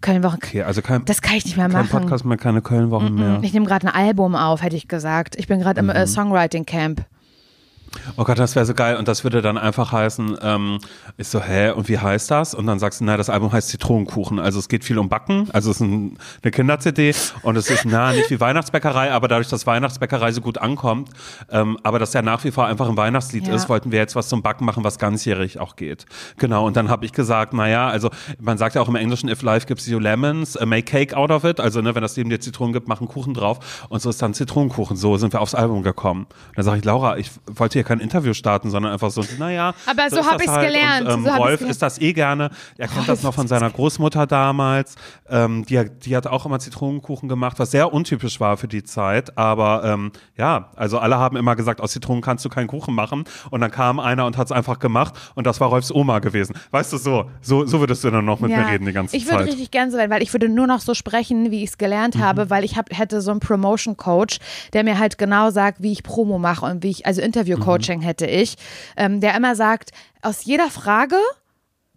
Kölnwochen, Okay, also kein, das kann ich nicht mehr kein machen. Podcast mehr, keine Köln-Wochen mehr. Ich nehme gerade ein Album auf, hätte ich gesagt. Ich bin gerade im Mhm. äh, Songwriting Camp. Oh Gott, das wäre so geil. Und das würde dann einfach heißen, ähm, ich so, hä, und wie heißt das? Und dann sagst du, na, das Album heißt Zitronenkuchen. Also es geht viel um Backen. Also es ist ein, eine Kinder-CD und es ist, na, nicht wie Weihnachtsbäckerei, aber dadurch, dass Weihnachtsbäckerei so gut ankommt, ähm, aber das ja nach wie vor einfach ein Weihnachtslied Ja. ist, wollten wir jetzt was zum Backen machen, was ganzjährig auch geht. Genau, und dann habe ich gesagt, naja, also man sagt ja auch im Englischen, if life gives you lemons, uh, make cake out of it. Also ne, wenn das Leben dir Zitronen gibt, mach einen Kuchen drauf. Und so ist dann Zitronenkuchen. So sind wir aufs Album gekommen. Und dann sage ich, Laura, ich wollte hier kein Interview starten, sondern einfach so, naja. Aber so ist hab das ich's halt. gelernt, Und, ähm, so Rolf ist das eh gerne. Er kennt das noch von seiner Großmutter damals. Ähm, die, die hat auch immer Zitronenkuchen gemacht, was sehr untypisch war für die Zeit. Aber ähm, ja, also alle haben immer gesagt, aus Zitronen kannst du keinen Kuchen machen. Und dann kam einer und hat es einfach gemacht. Und das war Rolfs Oma gewesen. Weißt du, so, so, so würdest du dann noch mit mir reden die ganze ich würde Zeit. richtig gern so werden, weil ich würde nur noch so sprechen, wie ich es gelernt Mhm. habe, weil ich hab, hätte so einen Promotion-Coach, der mir halt genau sagt, wie ich Promo mache und wie ich, also Interview-Coaching Mhm. hätte ich, ähm, der immer sagt, aus jeder Frage,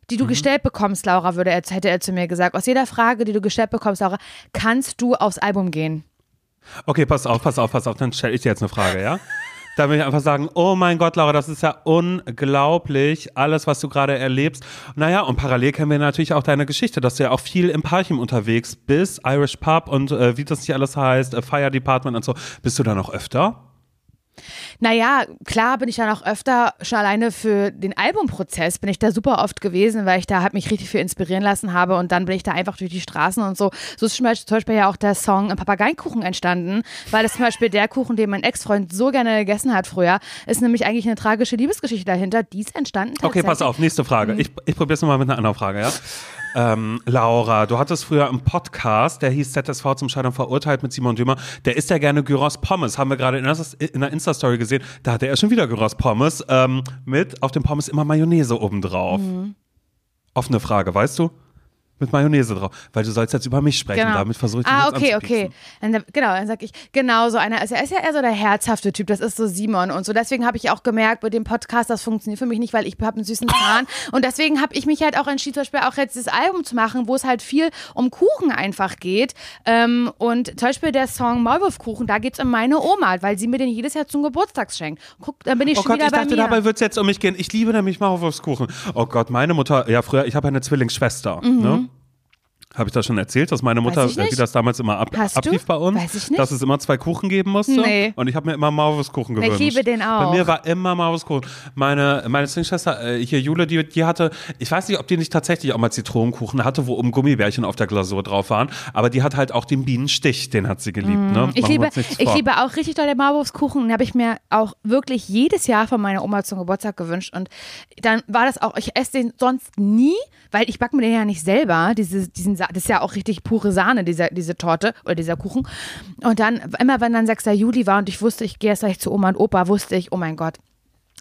die Mhm. du gestellt bekommst, Laura, würde er, hätte er zu mir gesagt, aus jeder Frage, die du gestellt bekommst, Laura, kannst du aufs Album gehen. Okay, pass auf, pass auf, pass auf, dann stelle ich dir jetzt eine Frage, ja? Da will ich einfach sagen, oh mein Gott, Laura, das ist ja unglaublich, alles, was du gerade erlebst. Naja, und parallel kennen wir natürlich auch deine Geschichte, dass du ja auch viel im Parchim unterwegs bist, Irish Pub und äh, wie das nicht alles heißt, äh, Fire Department und so. Bist du da noch öfter? Naja, klar bin ich da noch öfter, schon alleine für den Albumprozess bin ich da super oft gewesen, weil ich da halt mich richtig viel inspirieren lassen habe und dann bin ich da einfach durch die Straßen und so. So ist zum Beispiel, ja auch der Song Papageienkuchen entstanden, weil das zum Beispiel der Kuchen, den mein Ex-Freund so gerne gegessen hat früher, ist nämlich eigentlich eine tragische Liebesgeschichte dahinter, die ist entstanden Okay, pass auf, nächste Frage. Ich, ich probiere es nochmal mit einer anderen Frage, ja? Ähm, Laura, du hattest früher einen Podcast, der hieß ZSV zum Scheitern verurteilt mit Simon Dümmer. Der isst ja gerne Gyros Pommes. Haben wir gerade in der Insta-Story gesehen. Da hatte er schon wieder Gyros Pommes ähm, mit auf dem Pommes immer Mayonnaise obendrauf. Mhm. Offene Frage, weißt du? Mit Mayonnaise drauf. Weil du sollst jetzt über mich sprechen. Genau. Damit versuche ich Ah, okay, okay. Dann, genau, dann sag ich, genau so einer. Also er ist ja eher so der herzhafte Typ, das ist so Simon und so. Deswegen habe ich auch gemerkt, bei dem Podcast, das funktioniert für mich nicht, weil ich habe einen süßen Zahn. Und deswegen habe ich mich halt auch entschieden, zum Beispiel auch jetzt das Album zu machen, wo es halt viel um Kuchen einfach geht. Ähm, und zum Beispiel der Song Maulwurfkuchen, da geht es um meine Oma, weil sie mir den jedes Jahr zum Geburtstag schenkt. Guck, dann bin ich Oh schon Gott, wieder ich bei dachte, mir. dabei wird es jetzt um mich gehen. Ich liebe nämlich Maulwurfskuchen. Oh Gott, meine Mutter, ja früher, ich habe eine Zwillingsschwester, Mhm. ne? Habe ich das schon erzählt, dass meine Mutter, ich nicht. wie das damals immer ab, Hast du? ablief bei uns? Weiß ich nicht. Dass es immer zwei Kuchen geben musste. Nee. Und ich habe mir immer Maulwurfskuchen Ich gewünscht. liebe den auch. Bei mir war immer Maulwurfskuchen. Meine, meine Zwillingsschwester, äh, hier Jule, die, die hatte, ich weiß nicht, ob die nicht tatsächlich auch mal Zitronenkuchen hatte, wo oben Gummibärchen auf der Glasur drauf waren, aber die hat halt auch den Bienenstich, den hat sie geliebt. Ne? Mm, Ich Machen wir liebe, ich liebe auch richtig doll den Maulwurfskuchen. Den habe ich mir auch wirklich jedes Jahr von meiner Oma zum Geburtstag gewünscht. Und dann war das auch, ich esse den sonst nie, weil ich backe mir den ja nicht selber. Diese, diesen, Sa- das ist ja auch richtig pure Sahne, dieser, diese Torte oder dieser Kuchen. Und dann, immer wenn dann 6. Juli war und ich wusste, ich gehe jetzt gleich zu Oma und Opa, wusste ich, oh mein Gott,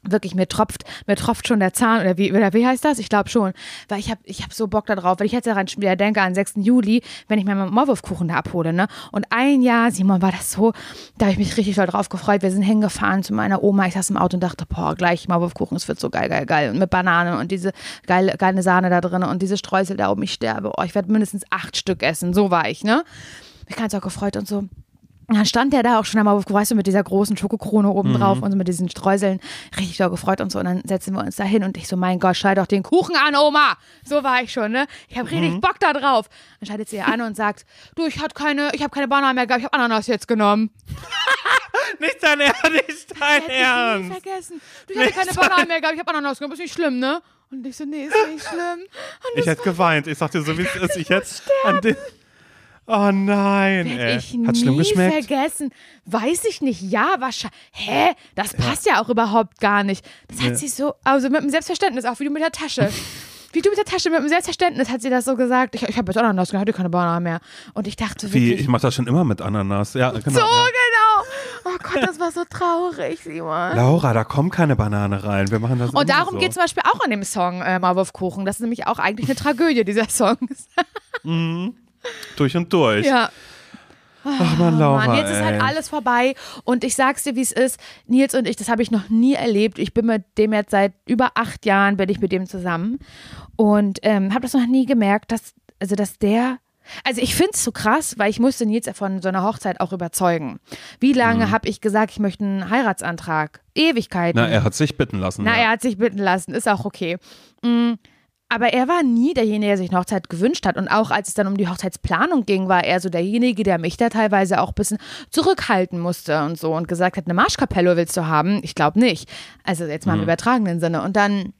wirklich mir tropft mir tropft schon der Zahn oder wie oder wie heißt das? Ich glaube schon. Weil ich habe ich habe so Bock da drauf weil ich jetzt daran wieder denke an 6. Juli wenn ich meinen Maulwurfkuchen da abhole ne? Und ein Jahr Simon war das so da habe ich mich richtig doll drauf gefreut. Wir sind hingefahren zu meiner Oma. Ich saß im Auto und dachte boah gleich Maulwurfkuchen es wird so geil geil geil. Und mit Banane und diese geile geile Sahne da drin und diese Streusel da oben. Ich sterbe. Oh ich werde mindestens acht Stück essen. So war ich ne? Mich ganz auch gefreut und so und dann stand der da auch schon einmal, weißt du, mit dieser großen Schokokrone oben drauf und so mit diesen Streuseln. Richtig doll gefreut und so. Und dann setzen wir uns da hin und ich so, mein Gott, schalt doch den Kuchen an, Oma. So war ich schon, ne? Ich habe richtig Bock da drauf. Dann schaltet sie an und sagt, du, ich hatte keine, ich habe keine Banane mehr gehabt, ich habe Ananas jetzt genommen. Nicht dein Ernst, nicht dein Hätte ich Ernst. vergessen. Du, ich hatte keine Banane mehr gehabt, ich habe Ananas genommen, ist nicht schlimm, ne? Und ich so, nee, ist nicht schlimm. Und Ich hätte geweint. Ich sagte so, wie es ist. Ich jetzt an den. Oh nein, ey. ich Hat schlimm nie geschmeckt? vergessen. Weiß ich nicht. Ja, wahrscheinlich. Hä? Das passt ja. auch überhaupt gar nicht. Das hat sie so, also mit dem Selbstverständnis, auch wie du mit der Tasche. Wie du mit der Tasche, mit dem Selbstverständnis hat sie das so gesagt. Ich, ich habe jetzt Ananas, ich hatte keine Banane mehr. Und ich dachte Wie, wirklich, ich mache das schon immer mit Ananas. Ja, genau. so ja. genau. Oh Gott, das war so traurig, Simon. Laura, da kommt keine Banane rein. Wir machen das Und darum so. geht zum Beispiel auch an dem Song äh, Maulwurfkuchen. Das ist nämlich auch eigentlich eine Tragödie, dieser Song. durch und durch. ja. Ach man, Laura. Mann, jetzt ist halt ey. alles vorbei und ich sag's dir, wie es ist. Nils und ich, das habe ich noch nie erlebt. Ich bin mit dem jetzt seit über acht Jahren bin ich mit dem zusammen und ähm, habe das noch nie gemerkt, dass also dass der also ich finde es so krass, weil ich musste Nils von so einer Hochzeit auch überzeugen. Wie lange Mhm. habe ich gesagt, ich möchte einen Heiratsantrag? Ewigkeiten. Na, er hat sich bitten lassen. Na, ja. er hat sich bitten lassen, ist auch okay. Mm, Aber er war nie derjenige, der sich eine Hochzeit gewünscht hat. Und auch als es dann um die Hochzeitsplanung ging, war er so derjenige, der mich da teilweise auch ein bisschen zurückhalten musste und so und gesagt hat, eine Marschkapelle willst du haben? Ich glaube nicht. Also jetzt mal im übertragenen Sinne. Und dann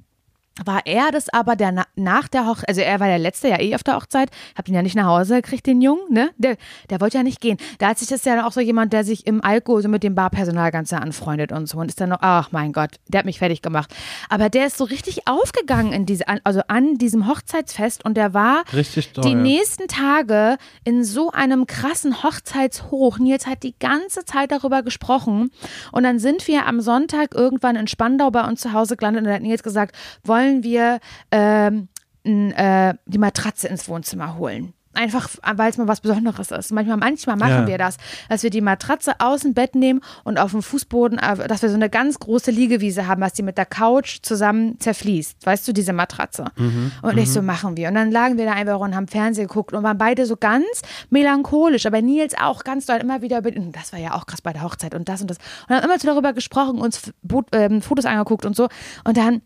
war er das aber, der na nach der Hochzeit, also er war der Letzte ja eh auf der Hochzeit, hab ihn ja nicht nach Hause gekriegt, den Jungen, ne? Der, der wollte ja nicht gehen. Da hat sich das ja auch so jemand, der sich im Alkohol so mit dem Barpersonal ganz anfreundet und so und ist dann noch, ach mein Gott, der hat mich fertig gemacht. Aber der ist so richtig aufgegangen in diese, also an diesem Hochzeitsfest und der war Richtig toll. die nächsten Tage in so einem krassen Hochzeitshoch. Nils hat die ganze Zeit darüber gesprochen. Und dann sind wir am Sonntag irgendwann in Spandau bei uns zu Hause gelandet und dann hat Nils gesagt, wollen wir ähm, äh, die Matratze ins Wohnzimmer holen. Einfach, weil es mal was Besonderes ist. Manchmal, manchmal machen Ja. wir das, dass wir die Matratze aus dem Bett nehmen und auf dem Fußboden, äh, dass wir so eine ganz große Liegewiese haben, was die mit der Couch zusammen zerfließt. Weißt du, diese Matratze. Und ich so, machen wir. Und dann lagen wir da einfach und haben Fernsehen geguckt und waren beide so ganz melancholisch. Aber Nils auch ganz doll immer wieder über, das war ja auch krass bei der Hochzeit und das und das. Und haben immer so darüber gesprochen, uns ähm, Fotos angeguckt und so. Und dann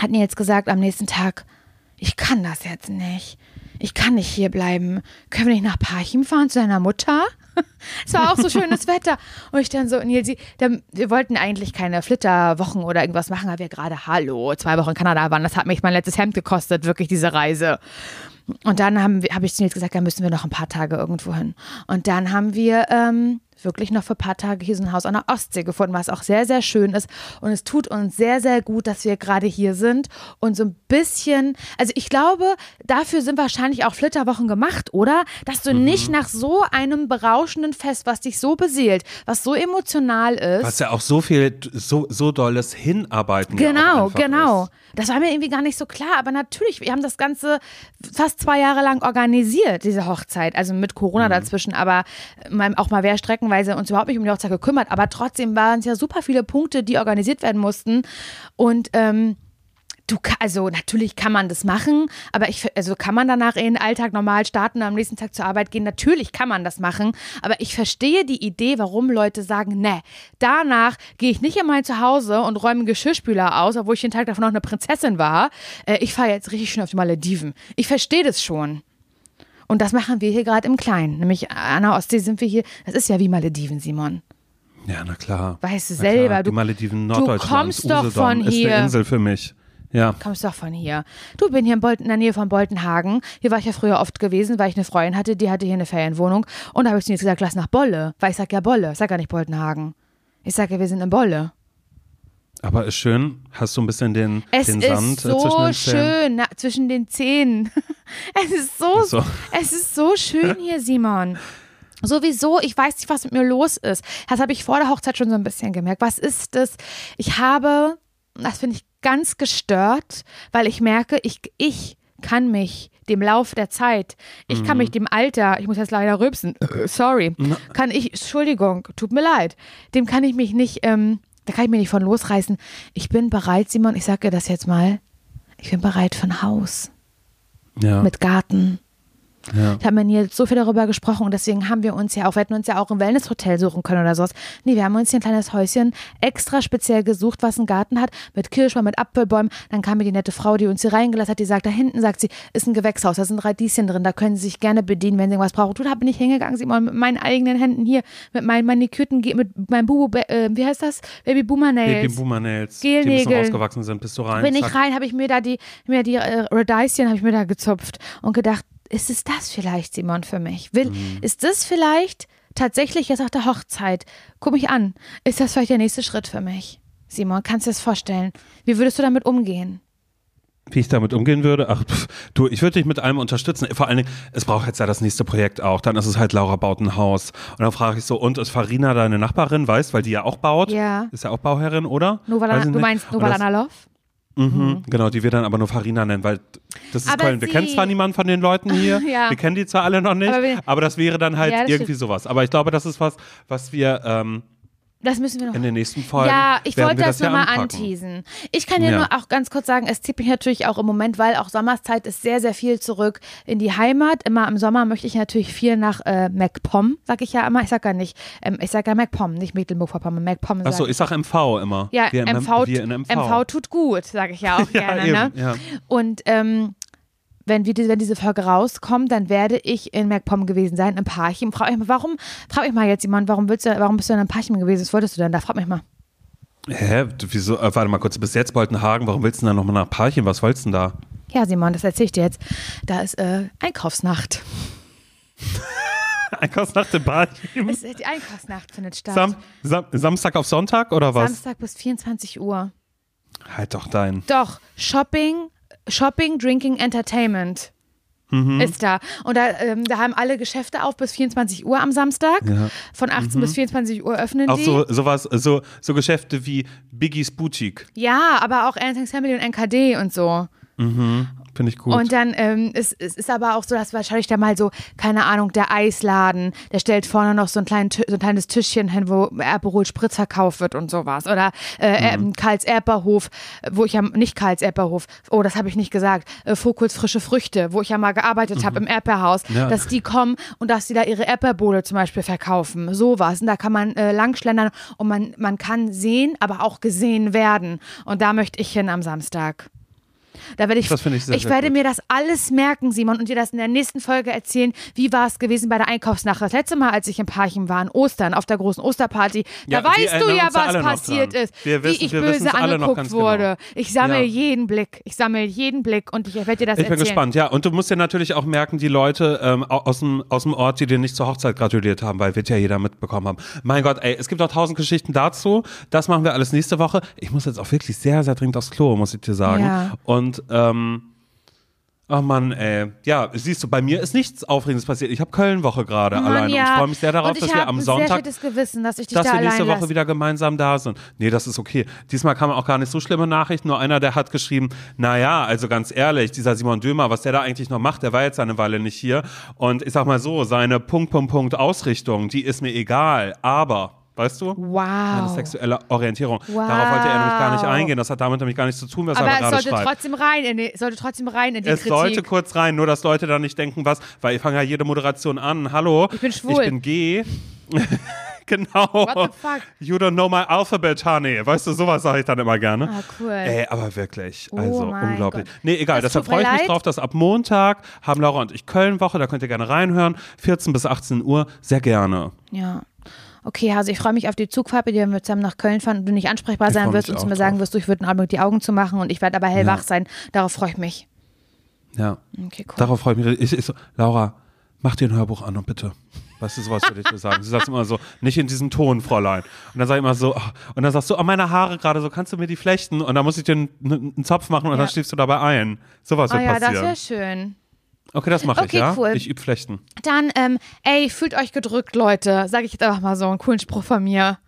hat Nils gesagt am nächsten Tag, ich kann das jetzt nicht. Ich kann nicht hier bleiben. Können wir nicht nach Parchim fahren zu deiner Mutter? Es war auch so schönes Wetter. Und ich dann so, Nils, wir wollten eigentlich keine Flitterwochen oder irgendwas machen, weil wir gerade, hallo, zwei Wochen in Kanada waren. Das hat mich mein letztes Hemd gekostet, wirklich diese Reise. Und dann habe ich zu Nils gesagt, da müssen wir noch ein paar Tage irgendwo hin. Und dann haben wir ähm, wirklich noch für ein paar Tage hier so ein Haus an der Ostsee gefunden, was auch sehr, sehr schön ist. Und es tut uns sehr, sehr gut, dass wir gerade hier sind und so ein bisschen, also ich glaube, dafür sind wahrscheinlich auch Flitterwochen gemacht, oder? Dass du nicht nach so einem berauschenden Fest, was dich so beseelt, was so emotional ist. Was ja auch so viel, so, so dolles Hinarbeiten ja Genau, einfach genau. Ist. Das war mir irgendwie gar nicht so klar, aber natürlich, wir haben das Ganze fast zwei Jahre lang organisiert, diese Hochzeit, also mit Mhm. Corona dazwischen, aber mal- auch mal wer streckenweise uns überhaupt nicht um die Hochzeit gekümmert, aber trotzdem waren es ja super viele Punkte, die organisiert werden mussten und ähm, Du, also natürlich kann man das machen, aber ich, also kann man danach in den Alltag normal starten und am nächsten Tag zur Arbeit gehen? Natürlich kann man das machen, aber ich verstehe die Idee, warum Leute sagen, ne, danach gehe ich nicht in mein Zuhause und räume einen Geschirrspüler aus, obwohl ich den Tag davon noch eine Prinzessin war. Äh, ich fahre jetzt richtig schön auf die Malediven. Ich verstehe das schon. Und das machen wir hier gerade im Kleinen. Nämlich an der Ostsee sind wir hier, das ist ja wie Malediven, Simon. Ja, na klar. Weißt du Na selber, Klar, du- die Malediven du Norddeutschlands. kommst doch Usedom von ist hier. eine Insel für mich. Ja. Kommst doch von hier. Du, bin hier in, Bolten, in der Nähe von Boltenhagen. Hier war ich ja früher oft gewesen, weil ich eine Freundin hatte, die hatte hier eine Ferienwohnung. Und da habe ich zu ihr gesagt, lass nach Bolle. Weil ich sag ja Bolle, ich sag gar nicht Boltenhagen. Ich sag ja, wir sind in Bolle. Aber ist schön. Hast du ein bisschen den, Es den ist Sand äh, so zwischen den Zähnen? schön na, zwischen den Zähnen. es ist so, so. es ist so schön hier, Simon. Sowieso, ich weiß nicht, was mit mir los ist. Das habe ich vor der Hochzeit schon so ein bisschen gemerkt. Was ist das? Ich habe, das finde ich ganz gestört, weil ich merke, ich, ich kann mich dem Lauf der Zeit, ich Mhm. kann mich dem Alter, ich muss jetzt leider rülpsen, sorry, kann ich, Entschuldigung, tut mir leid, dem kann ich mich nicht, ähm, da kann ich mich nicht von losreißen. Ich bin bereit, Simon, ich sage dir das jetzt mal, ich bin bereit für ein Haus Ja, mit Garten. Ja. Ich habe mir nie so viel darüber gesprochen und deswegen haben wir uns ja auch, wir hätten uns ja auch ein Wellnesshotel suchen können oder sowas. Nee, wir haben uns hier ein kleines Häuschen extra speziell gesucht, was einen Garten hat, mit Kirschbaum, mit Apfelbäumen. Dann kam mir die nette Frau, die uns hier reingelassen hat, die sagt, da hinten, sagt sie, ist ein Gewächshaus, da sind Radieschen drin, da können Sie sich gerne bedienen, wenn Sie irgendwas brauchen. Du, da bin ich hingegangen, Simon, mit meinen eigenen Händen hier, mit meinen Manikürten, mit meinem Bubu, äh, wie heißt das? Baby Boomer Nails. Baby Boomer Nails, die ein bisschen ausgewachsen sind, bist du rein. Bin ich rein, habe ich mir da die, mir die äh, Radieschen habe ich mir da gezupft und gedacht, ist es das vielleicht, Simon, für mich? Will, Mhm. Ist das vielleicht tatsächlich jetzt auf der Hochzeit? Guck mich an. Ist das vielleicht der nächste Schritt für mich? Simon, kannst du dir das vorstellen? Wie würdest du damit umgehen? Wie ich damit umgehen würde? Ach, pff, du, ich würde dich mit allem unterstützen. Vor allen Dingen, es braucht jetzt ja das nächste Projekt auch. Dann ist es halt Laura baut ein Haus. Und dann frage ich so, und ist Farina deine Nachbarin, weißt, weil die ja auch baut? Ja. Ist ja auch Bauherrin, oder? Ich du meinst Und das- Novalana Love? Mhm, genau, die wir dann aber nur Farina nennen, weil das ist Aber Köln. Wir kennen zwar niemanden von den Leuten hier, Ja. wir kennen die zwar alle noch nicht, Aber aber, das wäre dann halt Ja, irgendwie stimmt. sowas. Aber ich glaube, das ist was, was wir ähm, Das müssen wir noch in den nächsten Folgen Ja, ich wollte wir das ja nur mal anpacken. anteasen. Ich kann dir Ja. nur auch ganz kurz sagen, es zieht mich natürlich auch im Moment, weil auch Sommerszeit ist sehr, sehr viel zurück in die Heimat. Immer im Sommer möchte ich natürlich viel nach äh, MacPom, sag ich ja immer. Ich sag gar nicht, ähm, ich sag ja MacPom, nicht Mecklenburg-Vorpommern, MacPom. sag Achso, ich. ich sag MV immer. ja, wir MV, wir in MV. MV tut gut, sage ich ja auch Ja, gerne. eben, ne? ja. Und ähm, wenn, wir, wenn diese Folge rauskommt, dann werde ich in MacPom gewesen sein, im Parchim. Frag mich mal, warum, frag mich mal jetzt jemand, warum, willst du, warum bist du denn im Parchim gewesen? Was wolltest du denn da? Frag mich mal. Hä? Du, Wieso? Äh, warte mal kurz, bis jetzt Boltenhagen, warum willst du denn dann nochmal nach Parchim? Was wolltest du denn da? Ja, Simon, das erzähle ich dir jetzt. Da ist äh, Einkaufsnacht. Einkaufsnacht in Parchim? Es, die Einkaufsnacht findet statt. Sam Sam Samstag auf Sonntag oder was? Samstag bis 24 Uhr. Halt doch dein. Doch, Shopping, Shopping, Drinking, Entertainment Mhm. ist da. Und da, ähm, da haben alle Geschäfte auf bis 24 Uhr am Samstag. Ja. Von 18 bis 24 Uhr öffnen Auch die. so sowas, so, so Geschäfte wie Biggies Boutique. Ja, aber auch Ernst Family und NKD und so. Finde ich gut. Und dann ähm, ist es ist aber auch so, dass wahrscheinlich da mal so, keine Ahnung, der Eisladen, der stellt vorne noch so ein, kleinen, Ti- so ein kleines Tischchen hin, wo Aperol Spritz verkauft wird und sowas. Oder äh, Mhm. ähm, Karls Erdbeerhof, wo ich ja, nicht Karls Erdbeerhof, oh, das habe ich nicht gesagt, äh, Fokuls frische Früchte, wo ich ja mal gearbeitet habe im Erdbeerhaus, Mhm. Ja. dass die kommen und dass die da ihre Erdbeerbowle zum Beispiel verkaufen. Sowas. Und da kann man äh, langschlendern und man, man kann sehen, aber auch gesehen werden. Und da möchte ich hin am Samstag. Da werde ich, Das finde ich sehr, ich sehr werde gut. mir das alles merken, Simon, und dir das in der nächsten Folge erzählen, wie war es gewesen bei der Einkaufsnacht. Das letzte Mal, als ich in Parchim war, an Ostern, auf der großen Osterparty, Ja, da weißt du ja, was passiert ist, Wir wissen- wie ich wir böse angeguckt genau. wurde. Ich sammle Ja. jeden Blick, ich sammle jeden Blick und ich werde dir das Ich bin erzählen. gespannt, ja. Und du musst dir natürlich auch merken, die Leute ähm, au- aus, dem, aus dem Ort, die dir nicht zur Hochzeit gratuliert haben, weil wird ja jeder mitbekommen haben. Mein Gott, ey, es gibt auch tausend Geschichten dazu. Das machen wir alles nächste Woche. Ich muss jetzt auch wirklich sehr, sehr dringend aufs Klo, muss ich dir sagen. Ja. Und ähm, Oh Mann, ey. Ja, siehst du, bei mir ist nichts Aufregendes passiert. Ich habe Köln-Woche gerade alleine. Und ja. ich freue mich sehr darauf, und ich dass wir am ein Sonntag sehr schlechtes Gewissen, dass ich dich dass da wir nächste Woche lasse. wieder gemeinsam da sind. Nee, das ist okay. Diesmal kamen auch gar nicht so schlimme Nachrichten. Nur einer, der hat geschrieben, naja, also ganz ehrlich, dieser Simon Dömer, was der da eigentlich noch macht, der war jetzt eine Weile nicht hier. Und ich sag mal so, seine Punkt, Punkt, Punkt Ausrichtung, die ist mir egal. Aber, weißt du? Wow. sexuelle Orientierung. Wow. Darauf wollte er nämlich gar nicht eingehen. Das hat damit nämlich gar nichts zu tun, was Aber er es gerade sollte schreibt. trotzdem rein in die, es sollte trotzdem rein in die Es Kritik. sollte kurz rein, nur dass Leute da nicht denken, was, weil ich fange ja jede Moderation an. Hallo, Ich bin schwul. Ich bin G. genau. What the fuck? You don't know my alphabet, honey. Weißt du, sowas sage ich dann immer gerne. Ah, cool. Ey, aber wirklich, Oh also mein unglaublich. Gott. Nee, egal, Das deshalb freue ich mich leid. drauf, dass ab Montag haben Laura und ich Köln-Woche, da könnt ihr gerne reinhören, 14 bis 18 Uhr, sehr gerne. Ja. Okay, also ich freue mich auf die Zugfahrt, der wir zusammen nach Köln fahren und du nicht ansprechbar Ich sein wirst und zu mir sagen drauf. wirst, du, ich würde einen Augenblick die Augen zu machen und ich werde aber hellwach Ja. sein. Darauf freue ich mich. Ja, Okay, cool. darauf freue ich mich. Ich, ich Laura, mach dir ein Hörbuch an und bitte. Weißt du, sowas würde ich dir sagen. Sie sagt immer so, nicht in diesem Ton, Fräulein. Und dann sage ich immer so, ah, und dann sagst du, oh, meine Haare gerade so, kannst du mir die flechten? Und dann muss ich dir einen, einen Zopf machen und Ja. dann schläfst du dabei ein. Sowas Ah wird ja, das passieren. wäre schön. Okay, das mache ich, Okay, ja? cool. Ich übe Flechten. Dann, ähm, ey, fühlt euch gedrückt, Leute. Sage ich jetzt einfach mal so einen coolen Spruch von mir.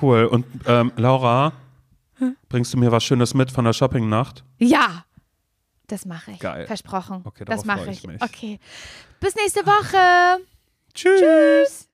Cool. Und ähm, Laura, bringst du mir was Schönes mit von der Shoppingnacht? Ja. Das mache ich. Geil. Versprochen. Okay, das mache ich ich. mich. Okay. Bis nächste Woche. Tschüss. Tschüss.